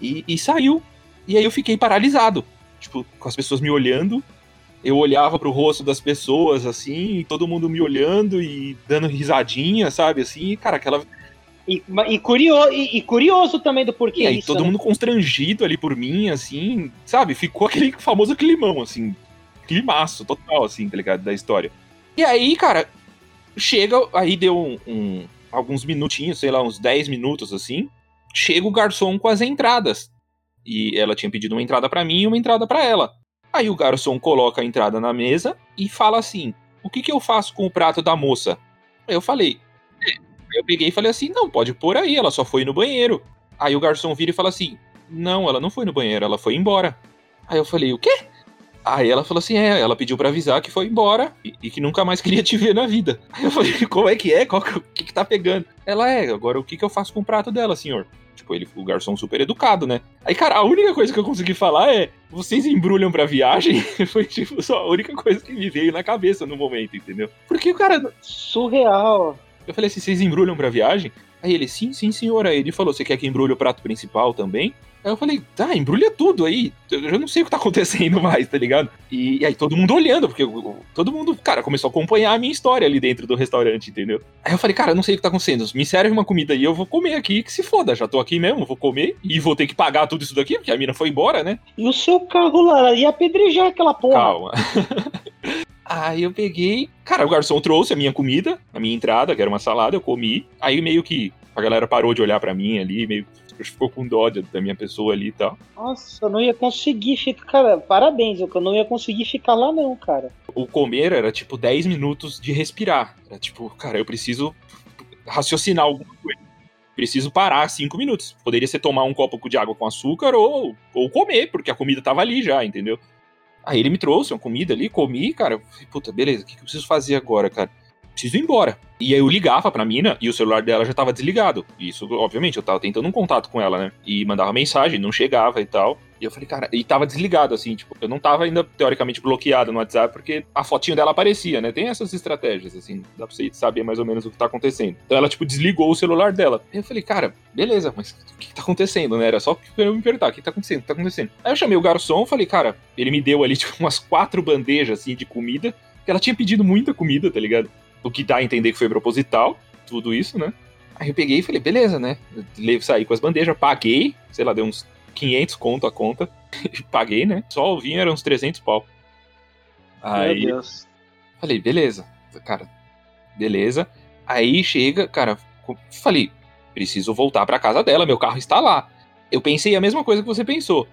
E, e saiu. E aí eu fiquei paralisado. Tipo, com as pessoas me olhando. Eu olhava pro rosto das pessoas, assim, todo mundo me olhando e dando risadinha, sabe? Assim, e, cara, aquela. E, e, curioso, e, e curioso também do porquê E aí isso, todo né? mundo constrangido ali por mim, assim, sabe? Ficou aquele famoso climão, assim. Climaço total, assim, tá ligado? Da história. E aí, cara, chega, aí deu um, um- alguns minutinhos, sei lá, uns 10 minutos assim. Chega o garçom com as entradas. E ela tinha pedido uma entrada pra mim e uma entrada pra ela. Aí o garçom coloca a entrada na mesa e fala assim: O que, que eu faço com o prato da moça? Aí eu falei: "É." Eu peguei e falei assim: Não, pode pôr aí, ela só foi no banheiro. Aí o garçom vira e fala assim: Não, ela não foi no banheiro, ela foi embora. Aí eu falei: O quê? Aí ela falou assim: é, ela pediu pra avisar que foi embora e, e que nunca mais (laughs) queria te ver na vida. Aí eu falei: como é que é? Qual que, o que, que tá pegando? Ela é, agora o que, que eu faço com o prato dela, senhor? Tipo, ele, o garçom super educado, né? Aí, cara, a única coisa que eu consegui falar é: vocês embrulham pra viagem? (laughs) Foi, tipo, só a única coisa que me veio na cabeça no momento, entendeu? Porque o cara, Surreal. eu falei assim: vocês embrulham pra viagem? Aí ele, sim, sim, senhor. Aí ele falou: você quer que embrulhe o prato principal também? Aí eu falei, tá, embrulha tudo aí. Eu não sei o que tá acontecendo (laughs) mais, tá ligado? E, e aí todo mundo olhando, porque todo mundo, cara, começou a acompanhar a minha história ali dentro do restaurante, entendeu? Aí eu falei, cara, eu não sei o que tá acontecendo. Me serve uma comida aí, eu vou comer aqui, que se foda. Já tô aqui mesmo, vou comer e vou ter que pagar tudo isso daqui, porque a mina foi embora, né? E o seu carro lá ia apedrejar aquela porra. Calma. (laughs) Aí eu peguei. Cara, o garçom trouxe a minha comida, a minha entrada, que era uma salada, eu comi. Aí meio que a galera parou de olhar pra mim ali, meio ficou com dó da minha pessoa ali e tal. Nossa, eu não ia conseguir ficar. Cara, parabéns, eu não ia conseguir ficar lá, não, cara. O comer era tipo 10 minutos de respirar. Era tipo, cara, eu preciso raciocinar alguma coisa. Preciso parar 5 minutos. Poderia ser tomar um copo de água com açúcar ou, ou comer, porque a comida tava ali já, entendeu? Aí ele me trouxe uma comida ali, comi, cara. eu falei, Puta, beleza, o que, que eu preciso fazer agora, cara? Preciso ir embora. E aí eu ligava pra mina e o celular dela já tava desligado. Isso, obviamente, eu tava tentando um contato com ela, né? E mandava mensagem, não chegava e tal. E eu falei, cara, e tava desligado, assim, tipo, eu não tava ainda teoricamente bloqueado no WhatsApp, porque a fotinho dela aparecia, né? Tem essas estratégias, assim, dá pra você saber mais ou menos o que tá acontecendo. Então ela, tipo, desligou o celular dela. Aí eu falei, cara, beleza, mas o que, que tá acontecendo, né? Era só eu me perguntar, o que tá acontecendo, o que tá acontecendo? Aí eu chamei o garçom, falei, cara, ele me deu ali, tipo, (laughs) umas quatro bandejas, assim, de comida, ela tinha pedido muita comida, tá ligado? O que dá a entender que foi proposital, tudo isso, né? Aí eu peguei e falei, beleza, né? Eu saí com as bandejas, paguei, sei lá, deu uns 500 conto a conta. (laughs) paguei, né? Só o vinho era uns 300 pau. Aí Meu Deus. falei, beleza, cara, beleza. Aí chega, cara, falei, preciso voltar pra casa dela, meu carro está lá. Eu pensei a mesma coisa que você pensou.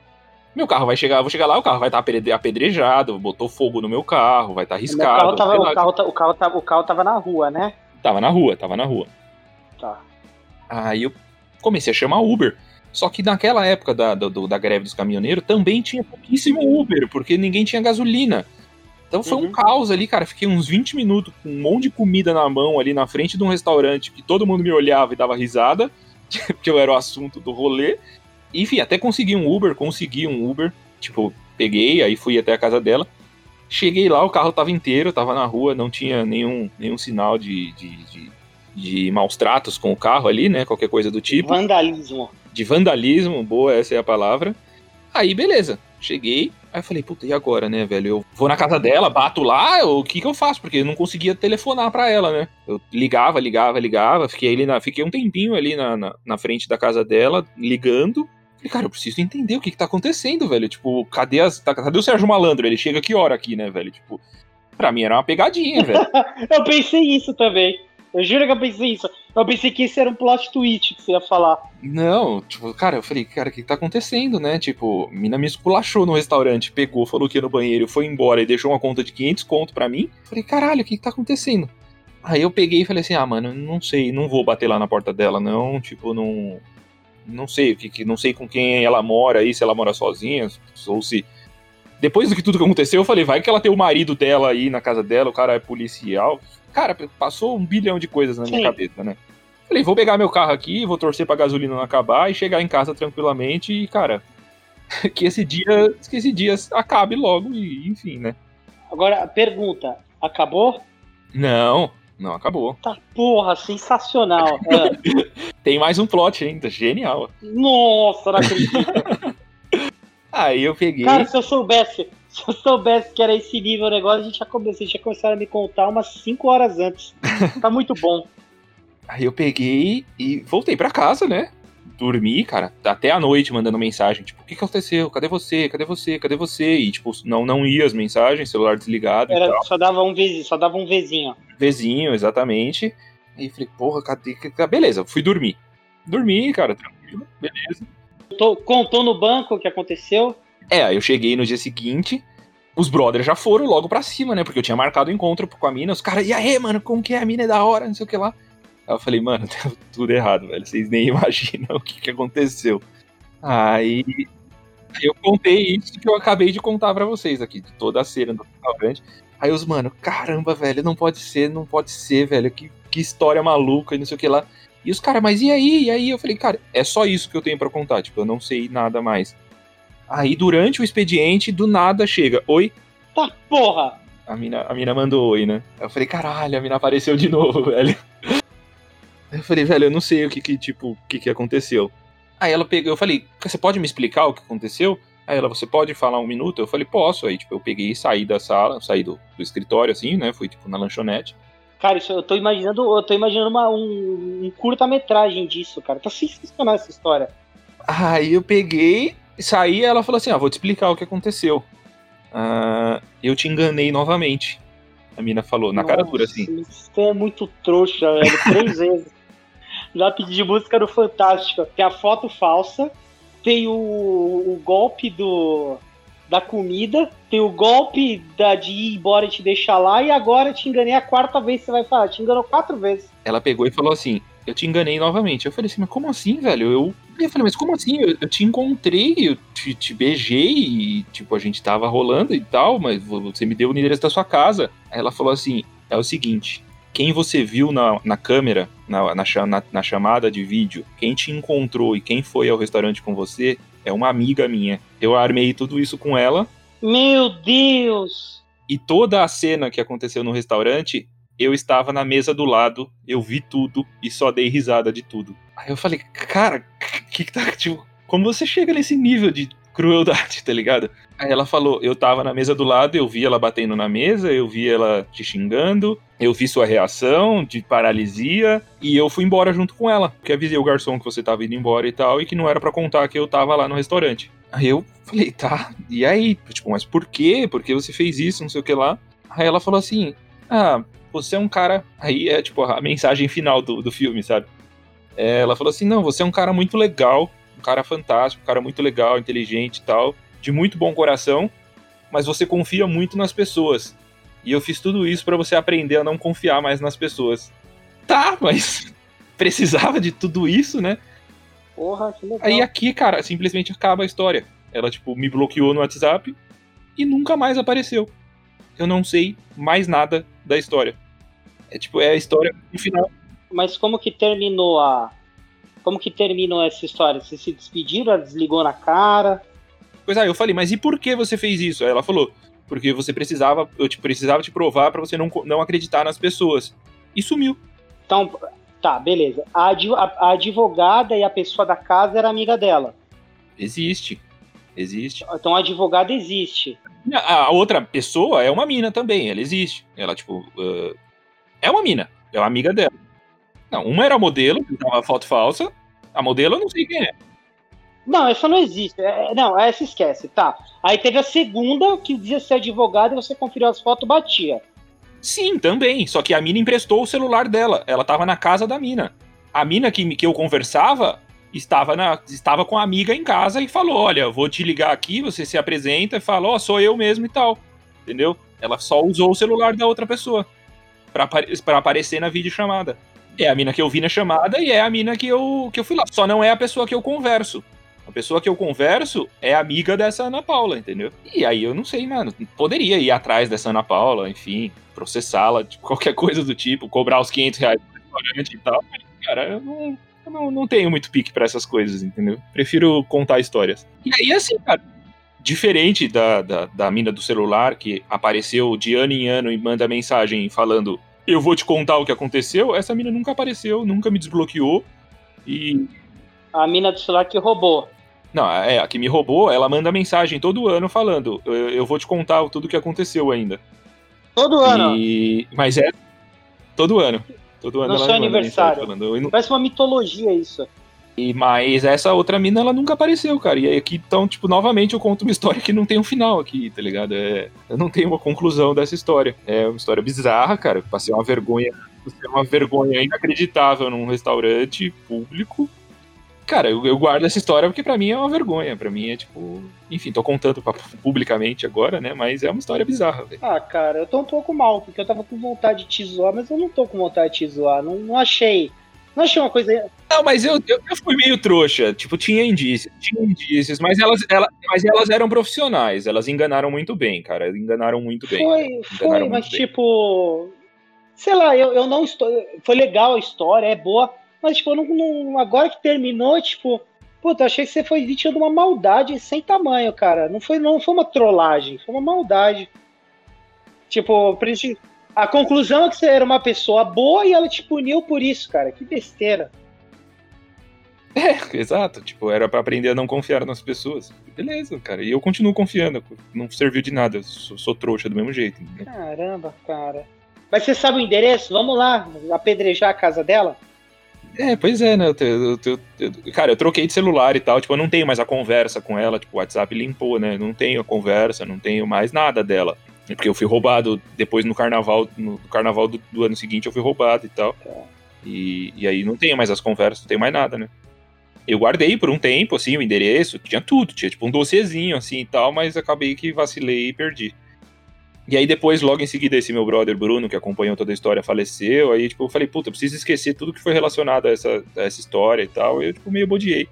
Meu carro vai chegar, vou chegar lá, o carro vai estar apedrejado, botou fogo no meu carro, vai estar O riscado. carro, tava, o, carro, o, carro tava, o carro tava na rua, né? Tava na rua, tava na rua. Tá. Aí eu comecei a chamar Uber. Só que naquela época da, do- da greve dos caminhoneiros também tinha pouquíssimo Uber, porque ninguém tinha gasolina. Então foi um Uhum. caos ali, cara. Fiquei uns 20 minutos com um monte de comida na mão ali na frente de um restaurante que todo mundo me olhava e dava risada, (laughs) porque eu era o assunto do rolê. Enfim, até consegui um Uber, consegui um Uber. Tipo, peguei, aí fui até a casa dela. Cheguei lá, o carro tava inteiro, tava na rua, não tinha nenhum, nenhum sinal de, de, de, de maus tratos com o carro ali, né? Qualquer coisa do tipo Vandalismo. de vandalismo, boa, essa é a palavra. Aí, beleza, cheguei. Aí eu falei, puta, e agora, né, velho? Eu vou na casa dela, bato lá, o que que eu faço? Porque eu não conseguia telefonar pra ela, né? Eu ligava, ligava, ligava, fiquei ali na, fiquei um tempinho ali na, na, na frente da casa dela, ligando. Falei, cara, eu preciso entender o que que tá acontecendo, velho. Tipo, cadê as. tá- cadê o Sérgio Malandro? Ele chega que hora aqui, né, velho? Tipo, pra mim era uma pegadinha, velho. (laughs) Eu pensei isso também. Eu juro que eu pensei isso. Eu pensei que esse era um plot twist que você ia falar. Não, tipo, cara, eu falei, cara, o que que tá acontecendo, né? Tipo, mina me esculachou no restaurante, pegou, falou que ia no banheiro, foi embora e deixou uma conta de 500 conto pra mim. Falei, caralho, o que que tá acontecendo? Aí eu peguei e falei assim, ah, mano, não sei, não vou bater lá na porta dela, não, tipo, não... Não sei, que, que- não sei com quem ela mora aí, se ela mora sozinha, ou se... Depois do que tudo que aconteceu, eu falei, vai que ela tem o marido dela aí na casa dela, o cara é policial. Cara, passou um bilhão de coisas na minha Sim. cabeça, né? Falei, vou pegar meu carro aqui, vou torcer pra gasolina não acabar e chegar em casa tranquilamente e, cara, (laughs) que esse dia, que esse dia acabe logo e, enfim, né? Agora, pergunta, acabou? Não, não acabou. Tá, porra, sensacional. É. (laughs) Tem mais um plot ainda, genial. Nossa, não acredito. (laughs) Aí eu peguei. Cara, se eu soubesse, se eu soubesse que era esse nível o negócio, a gente já começou, já começaram a me contar umas 5 horas antes. Tá muito bom. (laughs) Aí eu peguei e voltei para casa, né? Dormi, cara, até a noite mandando mensagem, tipo, o que, que aconteceu? Cadê você? Cadê você? Cadê você? E, tipo, não, não ia as mensagens, celular desligado. Era, só dava um vizinho, só dava um vizinho. Vizinho, exatamente. Aí falei, porra, cadê? Beleza, fui dormir. Dormi, cara, tranquilo, beleza. Contou, contou no banco o que aconteceu? É, eu cheguei no dia seguinte, os brothers já foram logo pra cima, né? Porque eu tinha marcado o encontro com a mina, os caras, e aí, mano, como que é? A mina é da hora, não sei o que lá. Aí eu falei, mano, deu (laughs) tudo errado, velho. Vocês nem (laughs) imaginam o que, que aconteceu. Aí eu contei isso que eu acabei de contar para vocês aqui, de toda a cena do restaurante. Aí os, mano, caramba, velho, não pode ser, não pode ser, velho. Que, que história maluca e não sei o que lá. E os caras, mas e aí? E aí? Eu falei, cara, é só isso que eu tenho para contar. Tipo, eu não sei nada mais. Aí, durante o expediente, do nada chega: Oi? Tá, porra! A mina, a mina mandou oi, né? Eu falei, caralho, a mina apareceu de novo, (laughs) velho. Eu falei, velho, eu não sei o que, que tipo, o que, que aconteceu. Aí ela pegou, eu falei, você pode me explicar o que aconteceu? Aí ela, você pode falar um minuto? Eu falei, posso. Aí, tipo, eu peguei e saí da sala, saí do, do escritório, assim, né? Fui, tipo, na lanchonete. Cara, isso, eu tô imaginando, eu tô imaginando uma, um, um curta-metragem disso, cara. Tá sensacional essa história. Aí eu peguei, saí e ela falou assim: ah, vou te explicar o que aconteceu. Uh, eu te enganei novamente. A mina falou, na Nossa, cara dura assim. Isso é muito trouxa, velho. Três (laughs) vezes. Já pedi de música no Fantástico. Tem a foto falsa, tem o, o golpe do da comida, tem o golpe da, de ir embora e te deixar lá, e agora te enganei a quarta vez você vai falar. Te enganou quatro vezes. Ela pegou e falou assim: Eu te enganei novamente. Eu falei assim, mas como assim, velho? Eu, eu falei, mas como assim? Eu, eu te encontrei, eu te, te, beijei e, tipo, a gente tava rolando e tal, mas você me deu o endereço da sua casa. Aí ela falou assim: É o seguinte, quem você viu na, na câmera, na, na, na, chamada de vídeo, quem te encontrou e quem foi ao restaurante com você é uma amiga minha. Eu armei tudo isso com ela. Meu Deus! E toda a cena que aconteceu no restaurante, eu estava na mesa do lado, eu vi tudo e só dei risada de tudo. Aí eu falei, cara, que, que tá. Tipo, como você chega nesse nível de crueldade, (laughs) tá ligado? Aí ela falou: eu tava na mesa do lado, eu vi ela batendo na mesa, eu vi ela te xingando, eu vi sua reação de paralisia e eu fui embora junto com ela. Porque avisei o garçom que você tava indo embora e tal, e que não era para contar que eu tava lá no restaurante. Aí eu falei, tá, e aí? Tipo, mas por quê? Por que você fez isso? Não sei o que lá. Aí ela falou assim: ah, você é um cara. Aí é tipo a mensagem final do, do filme, sabe? É, ela falou assim: não, você é um cara muito legal, um cara fantástico, um cara muito legal, inteligente e tal, de muito bom coração, mas você confia muito nas pessoas. E eu fiz tudo isso para você aprender a não confiar mais nas pessoas. Tá, mas (laughs) precisava de tudo isso, né? Porra, que legal. Aí aqui, cara, simplesmente acaba a história. Ela, tipo, me bloqueou no WhatsApp e nunca mais apareceu. Eu não sei mais nada da história. É tipo, é a história no final. Mas como que terminou a. Como que terminou essa história? Você se despediram, ela desligou na cara? Pois aí, eu falei, mas e por que você fez isso? Aí ela falou, porque você precisava, eu te precisava te provar para você não, não acreditar nas pessoas. E sumiu. Então, tá, beleza. A, a, a, advogada e a pessoa da casa era amiga dela. Existe. Existe. Então a advogada existe. A, a outra pessoa é uma mina também, ela existe. Ela, tipo, uh, é uma mina, é uma amiga dela. Não, uma era modelo, que tava foto falsa. A modelo eu não sei quem é. Não, essa não existe. É, é, não, essa esquece, tá. Aí teve a segunda, que dizia ser advogada, e você conferiu as fotos, batia. Sim, também. Só que a mina emprestou o celular dela. Ela tava na casa da mina. A mina que, que eu conversava estava, na, estava com a amiga em casa e falou: Olha, vou te ligar aqui, você se apresenta e fala: Ó, oh, sou eu mesmo e tal. Entendeu? Ela só usou o celular da outra pessoa para aparecer na videochamada. É a mina que eu vi na chamada e é a mina que eu, que eu fui lá. Só não é a pessoa que eu converso. A pessoa que eu converso é amiga dessa Ana Paula, entendeu? E aí eu não sei, mano. Poderia ir atrás dessa Ana Paula, enfim, processá-la, tipo, (laughs) qualquer coisa do tipo, cobrar os 500 reais do restaurante e tal. Mas, cara, eu não, Eu não, não tenho muito pique para essas coisas, entendeu? Prefiro contar histórias. E aí, assim, cara, diferente da, da, da mina do celular, que apareceu de ano em ano e manda mensagem falando eu vou te contar o que aconteceu, essa mina nunca apareceu, nunca me desbloqueou. E. A mina do celular que roubou. Não, é, a que me roubou, ela manda mensagem todo ano falando: eu, eu vou te contar tudo o que aconteceu ainda. Todo ano? E... Mas é. Todo ano. Todo ano no ela seu aniversário. Falando, não... Parece uma mitologia isso. E, mas essa outra mina, ela nunca apareceu, cara. E aí aqui, então, tipo, novamente eu conto uma história que não tem um final aqui, tá ligado? É, eu não tenho uma conclusão dessa história. É uma história bizarra, cara. Passei uma vergonha, passei uma vergonha inacreditável num restaurante público. Cara, eu, eu guardo essa história porque para mim é uma vergonha. para mim é tipo. Enfim, tô contando pra, publicamente agora, né? Mas é uma história bizarra, velho. Ah, cara, eu tô um pouco mal, porque eu tava com vontade de te zoar, mas eu não tô com vontade de te zoar. Não, não achei não achei uma coisa. Não, mas eu, eu, eu, fui meio trouxa. Tipo, tinha indícios, tinha indícios, mas elas, ela, mas elas eram profissionais. Elas enganaram muito bem, cara. Enganaram muito bem. Foi, foi, mas bem. tipo. Sei lá, eu, eu não estou. Foi legal a história, é boa. Mas, tipo, não, não, agora que terminou, tipo. Puta, achei que você foi vítima de uma maldade sem tamanho, cara. Não foi, não foi uma trollagem, foi uma maldade. Tipo, a conclusão é que você era uma pessoa boa e ela te puniu por isso, cara. Que besteira. É, (laughs) exato. Tipo, era para aprender a não confiar nas pessoas. Beleza, cara. E eu continuo confiando. Não serviu de nada. Eu sou, sou trouxa do mesmo jeito. Né? Caramba, cara. Mas você sabe o endereço? Vamos lá, apedrejar a casa dela? É, pois é, né? Eu, eu, eu, cara, eu troquei de celular e tal. Tipo, eu não tenho mais a conversa com ela. Tipo, o WhatsApp limpou, né? Não tenho a conversa, não tenho mais nada dela. Porque eu fui roubado depois no carnaval, no carnaval do, do ano seguinte eu fui roubado e tal. E, e aí não tenho mais as conversas, não tenho mais nada, né? Eu guardei por um tempo, assim, o endereço, tinha tudo, tinha tipo um dossiêzinho, assim e tal, mas acabei que vacilei e perdi. E aí depois, logo em seguida, esse meu brother Bruno, que acompanhou toda a história, faleceu, aí tipo, eu falei, puta, preciso esquecer tudo que foi relacionado a essa, a essa história e tal, e eu tipo, meio bodiei.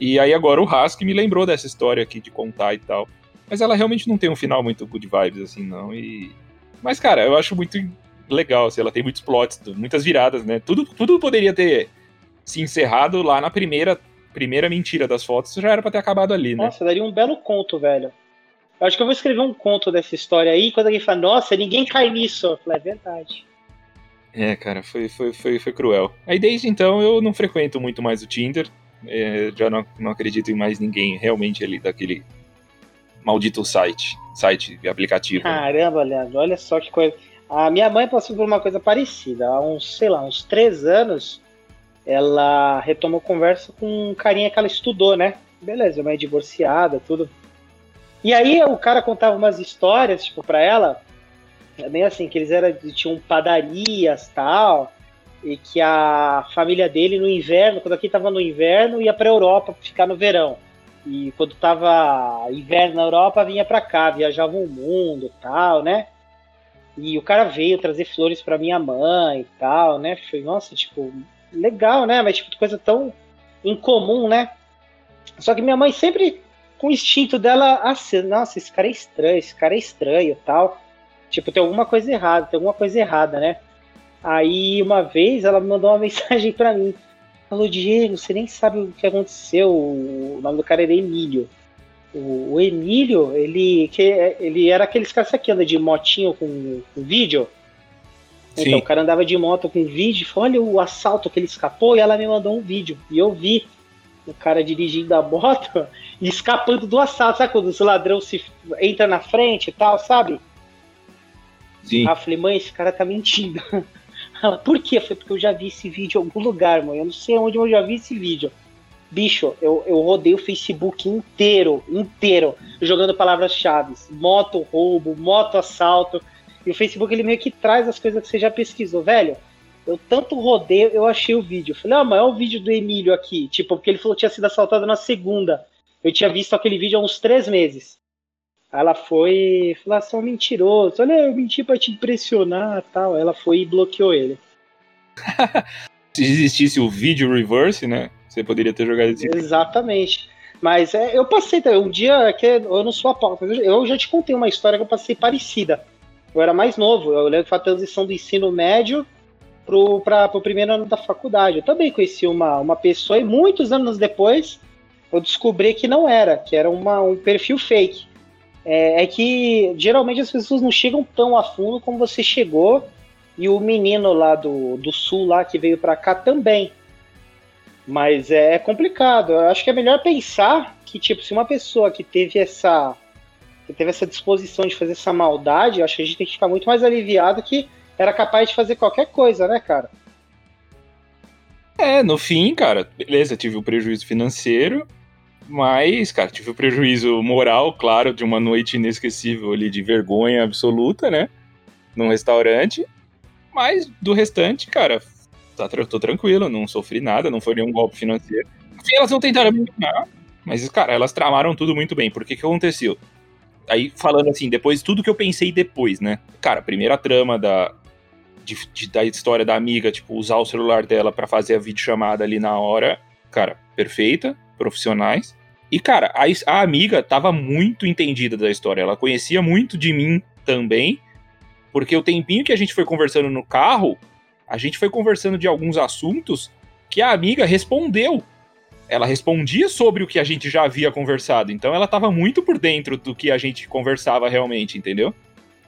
E aí agora o Hask me lembrou dessa história aqui de contar e tal. Mas ela realmente não tem um final muito good vibes, assim, não. E... Mas, cara, eu acho muito legal, assim, ela tem muitos plots, muitas viradas, né? Tudo, tudo poderia ter se encerrado lá na primeira, primeira mentira das fotos, já era pra ter acabado ali, né? Nossa, daria um belo conto, velho. Eu acho que eu vou escrever um conto dessa história aí, quando alguém fala, nossa, ninguém cai nisso. Eu falei, é verdade. É, cara, foi, foi, foi, foi cruel. Aí desde então eu não frequento muito mais o Tinder. É, já não, não acredito em mais ninguém realmente ali daquele maldito site, site e aplicativo. Caramba, Leandro, olha só que coisa. A minha mãe passou por uma coisa parecida. Há uns, sei lá, uns três anos, ela retomou conversa com um carinha que ela estudou, né? Beleza, mãe divorciada, tudo. E aí o cara contava umas histórias, tipo, pra ela, é bem assim, que eles eram, tinham padarias tal, e que a família dele no inverno, quando aqui tava no inverno, ia pra Europa ficar no verão. E quando tava inverno na Europa, vinha pra cá, viajava o mundo tal, né? E o cara veio trazer flores para minha mãe e tal, né? Foi, nossa, tipo, legal, né? Mas, tipo, coisa tão incomum, né? Só que minha mãe sempre, com o instinto dela, assim, nossa, esse cara é estranho, esse cara é estranho tal. Tipo, tem alguma coisa errada, tem alguma coisa errada, né? Aí, uma vez, ela me mandou uma (laughs) mensagem para mim. Falou, Diego, você nem sabe o que aconteceu. O nome do cara era Emílio. O, o Emílio, ele, que, ele era aqueles caras que anda de motinho com, com vídeo. Então, Sim. O cara andava de moto com vídeo, falou, olha o assalto que ele escapou, e ela me mandou um vídeo. E eu vi o cara dirigindo a moto (laughs) e escapando do assalto. Sabe quando os ladrão se entra na frente e tal, sabe? Sim. Aí eu falei, mãe, esse cara tá mentindo. (laughs) Ela, por quê? Foi porque eu já vi esse vídeo em algum lugar, mãe. Eu não sei onde eu já vi esse vídeo. Bicho, eu, eu rodei o Facebook inteiro, inteiro, jogando palavras-chave. Moto roubo, moto assalto. E o Facebook ele meio que traz as coisas que você já pesquisou, velho. Eu tanto rodei, eu achei o vídeo. Falei, ah, mas é o vídeo do Emílio aqui. Tipo, porque ele falou que tinha sido assaltado na segunda. Eu tinha visto aquele vídeo há uns três meses. Ela foi falou, só mentiroso. Olha, eu menti pra te impressionar tal. Ela foi e bloqueou ele. (laughs) Se existisse o vídeo reverse, né? Você poderia ter jogado esse Exatamente. Mas é, eu passei um dia que eu não sou a pauta, eu já te contei uma história que eu passei parecida. Eu era mais novo, eu lembro que foi a transição do ensino médio para o primeiro ano da faculdade. Eu também conheci uma, uma pessoa e muitos anos depois eu descobri que não era, que era uma, um perfil fake. É, é, que geralmente as pessoas não chegam tão a fundo como você chegou e o menino lá do, do sul lá que veio para cá também. Mas é, é complicado. Eu acho que é melhor pensar que tipo se uma pessoa que teve essa que teve essa disposição de fazer essa maldade, acho que a gente tem que ficar muito mais aliviado que era capaz de fazer qualquer coisa, né, cara? É, no fim, cara, beleza, tive o um prejuízo financeiro, mas, cara, tive o um prejuízo moral, claro, de uma noite inesquecível ali de vergonha absoluta, né? Num restaurante. Mas do restante, cara, tá, tô tranquilo, não sofri nada, não foi nenhum golpe financeiro. Sim, elas não tentaram me enganar, mas, cara, elas tramaram tudo muito bem. Por que que aconteceu? Aí, falando assim, depois, tudo que eu pensei depois, né? Cara, primeira trama da, de, de, da história da amiga, tipo, usar o celular dela para fazer a videochamada ali na hora, cara, perfeita, profissionais. E, cara, a, a amiga tava muito entendida da história, ela conhecia muito de mim também, porque o tempinho que a gente foi conversando no carro, a gente foi conversando de alguns assuntos que a amiga respondeu. Ela respondia sobre o que a gente já havia conversado, então ela tava muito por dentro do que a gente conversava realmente, entendeu?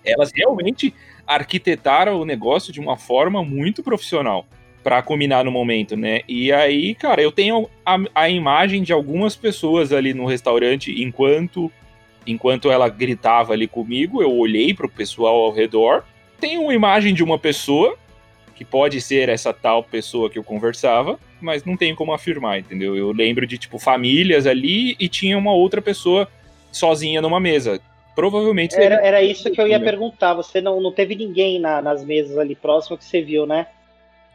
Elas realmente arquitetaram o negócio de uma forma muito profissional para combinar no momento, né? E aí, cara, eu tenho a, a, imagem de algumas pessoas ali no restaurante enquanto enquanto ela gritava ali comigo, eu olhei pro pessoal ao redor. Tenho uma imagem de uma pessoa que pode ser essa tal pessoa que eu conversava, mas não tenho como afirmar, entendeu? Eu lembro de tipo famílias ali e tinha uma outra pessoa sozinha numa mesa provavelmente era, era isso que eu ia perguntar. Você não, não teve ninguém na, nas mesas ali próximo que você viu, né?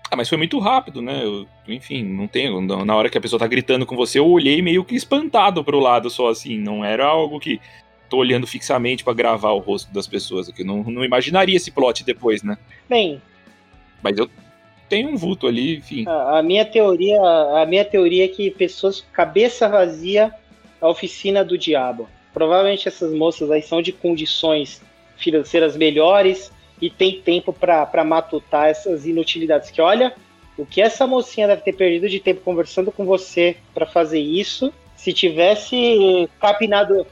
Ah, mas foi muito rápido, né? Eu, enfim, não tenho. Na hora que a pessoa tá gritando com você, eu olhei meio que espantado pro lado só assim. Não era algo que tô olhando fixamente para gravar o rosto das pessoas aqui. Não, não imaginaria esse plot depois, né? Bem. Mas eu tenho um vulto ali, enfim. A, a minha teoria, a minha teoria é que pessoas cabeça vazia, a oficina do diabo. Provavelmente essas moças aí são de condições financeiras melhores e tem tempo para matutar essas inutilidades. Que olha, o que essa mocinha deve ter perdido de tempo conversando com você para fazer isso, se tivesse capinado,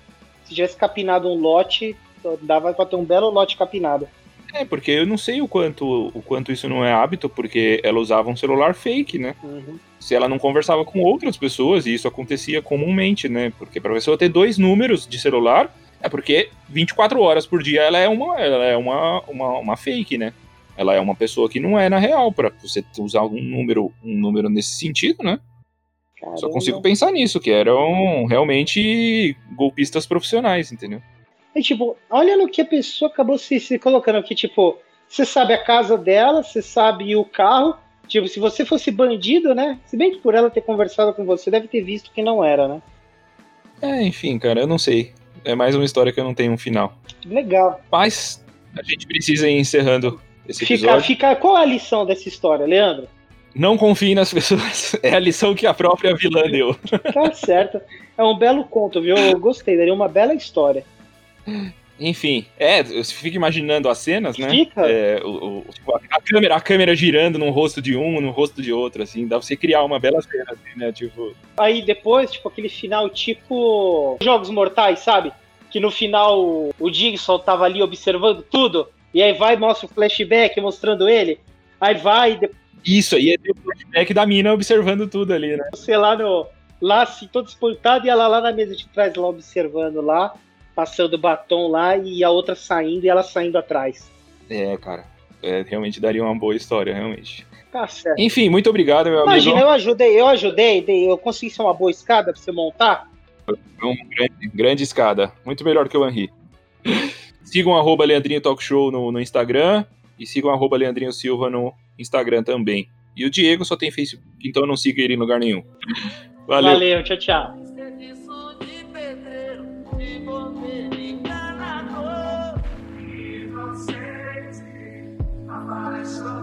se tivesse capinado um lote, dava para ter um belo lote capinado. É, porque eu não sei o quanto, o quanto isso não é hábito, porque ela usava um celular fake, né? Uhum. Se ela não conversava com outras pessoas, e isso acontecia comumente, né? Porque para pessoa ter dois números de celular, é porque 24 horas por dia ela é uma, ela é uma, uma, uma fake, né? Ela é uma pessoa que não é na real, para você usar um número, um número nesse sentido, né? Caramba. Só consigo pensar nisso, que eram realmente golpistas profissionais, entendeu? E, tipo, olha no que a pessoa acabou se, se colocando aqui, tipo, você sabe a casa dela, você sabe o carro. Tipo, se você fosse bandido, né? Se bem que por ela ter conversado com você, deve ter visto que não era, né? É, enfim, cara, eu não sei. É mais uma história que eu não tenho um final. Legal. Mas a gente precisa ir encerrando esse episódio. Fica, fica, qual é a lição dessa história, Leandro? Não confie nas pessoas. (laughs) É a lição que a própria vilã deu. Tá certo. É um belo conto, viu? Eu gostei, daria uma bela história. Enfim, é, você fica imaginando as cenas, né? Fica. É, o, o, a, câmera, a câmera girando no rosto de um, no rosto de outro, assim, dá pra você criar uma bela cena, assim, né? Tipo. Aí depois, tipo, aquele final tipo. Jogos Mortais, sabe? Que no final o Digson tava ali observando tudo, e aí vai mostra o flashback mostrando ele, aí vai. Isso, aí é o flashback da mina observando tudo ali, né? Você lá no. Lá assim, todo espantado, e ela lá na mesa de trás, lá observando lá passando batom lá e a outra saindo e ela saindo atrás. É, cara. É, realmente daria uma boa história, realmente. Tá certo. Enfim, muito obrigado, meu Imagina, amigo. eu ajudei, eu ajudei, eu consegui ser uma boa escada pra você montar. Uma grande, grande escada. Muito melhor que o Henri. sigam arroba Leandrinho Talk Show no, no Instagram e sigam arroba Leandrinho Silva no Instagram também. E o Diego só tem Facebook, então não siga ele em lugar nenhum. Valeu. Valeu, tchau, tchau. Christ. the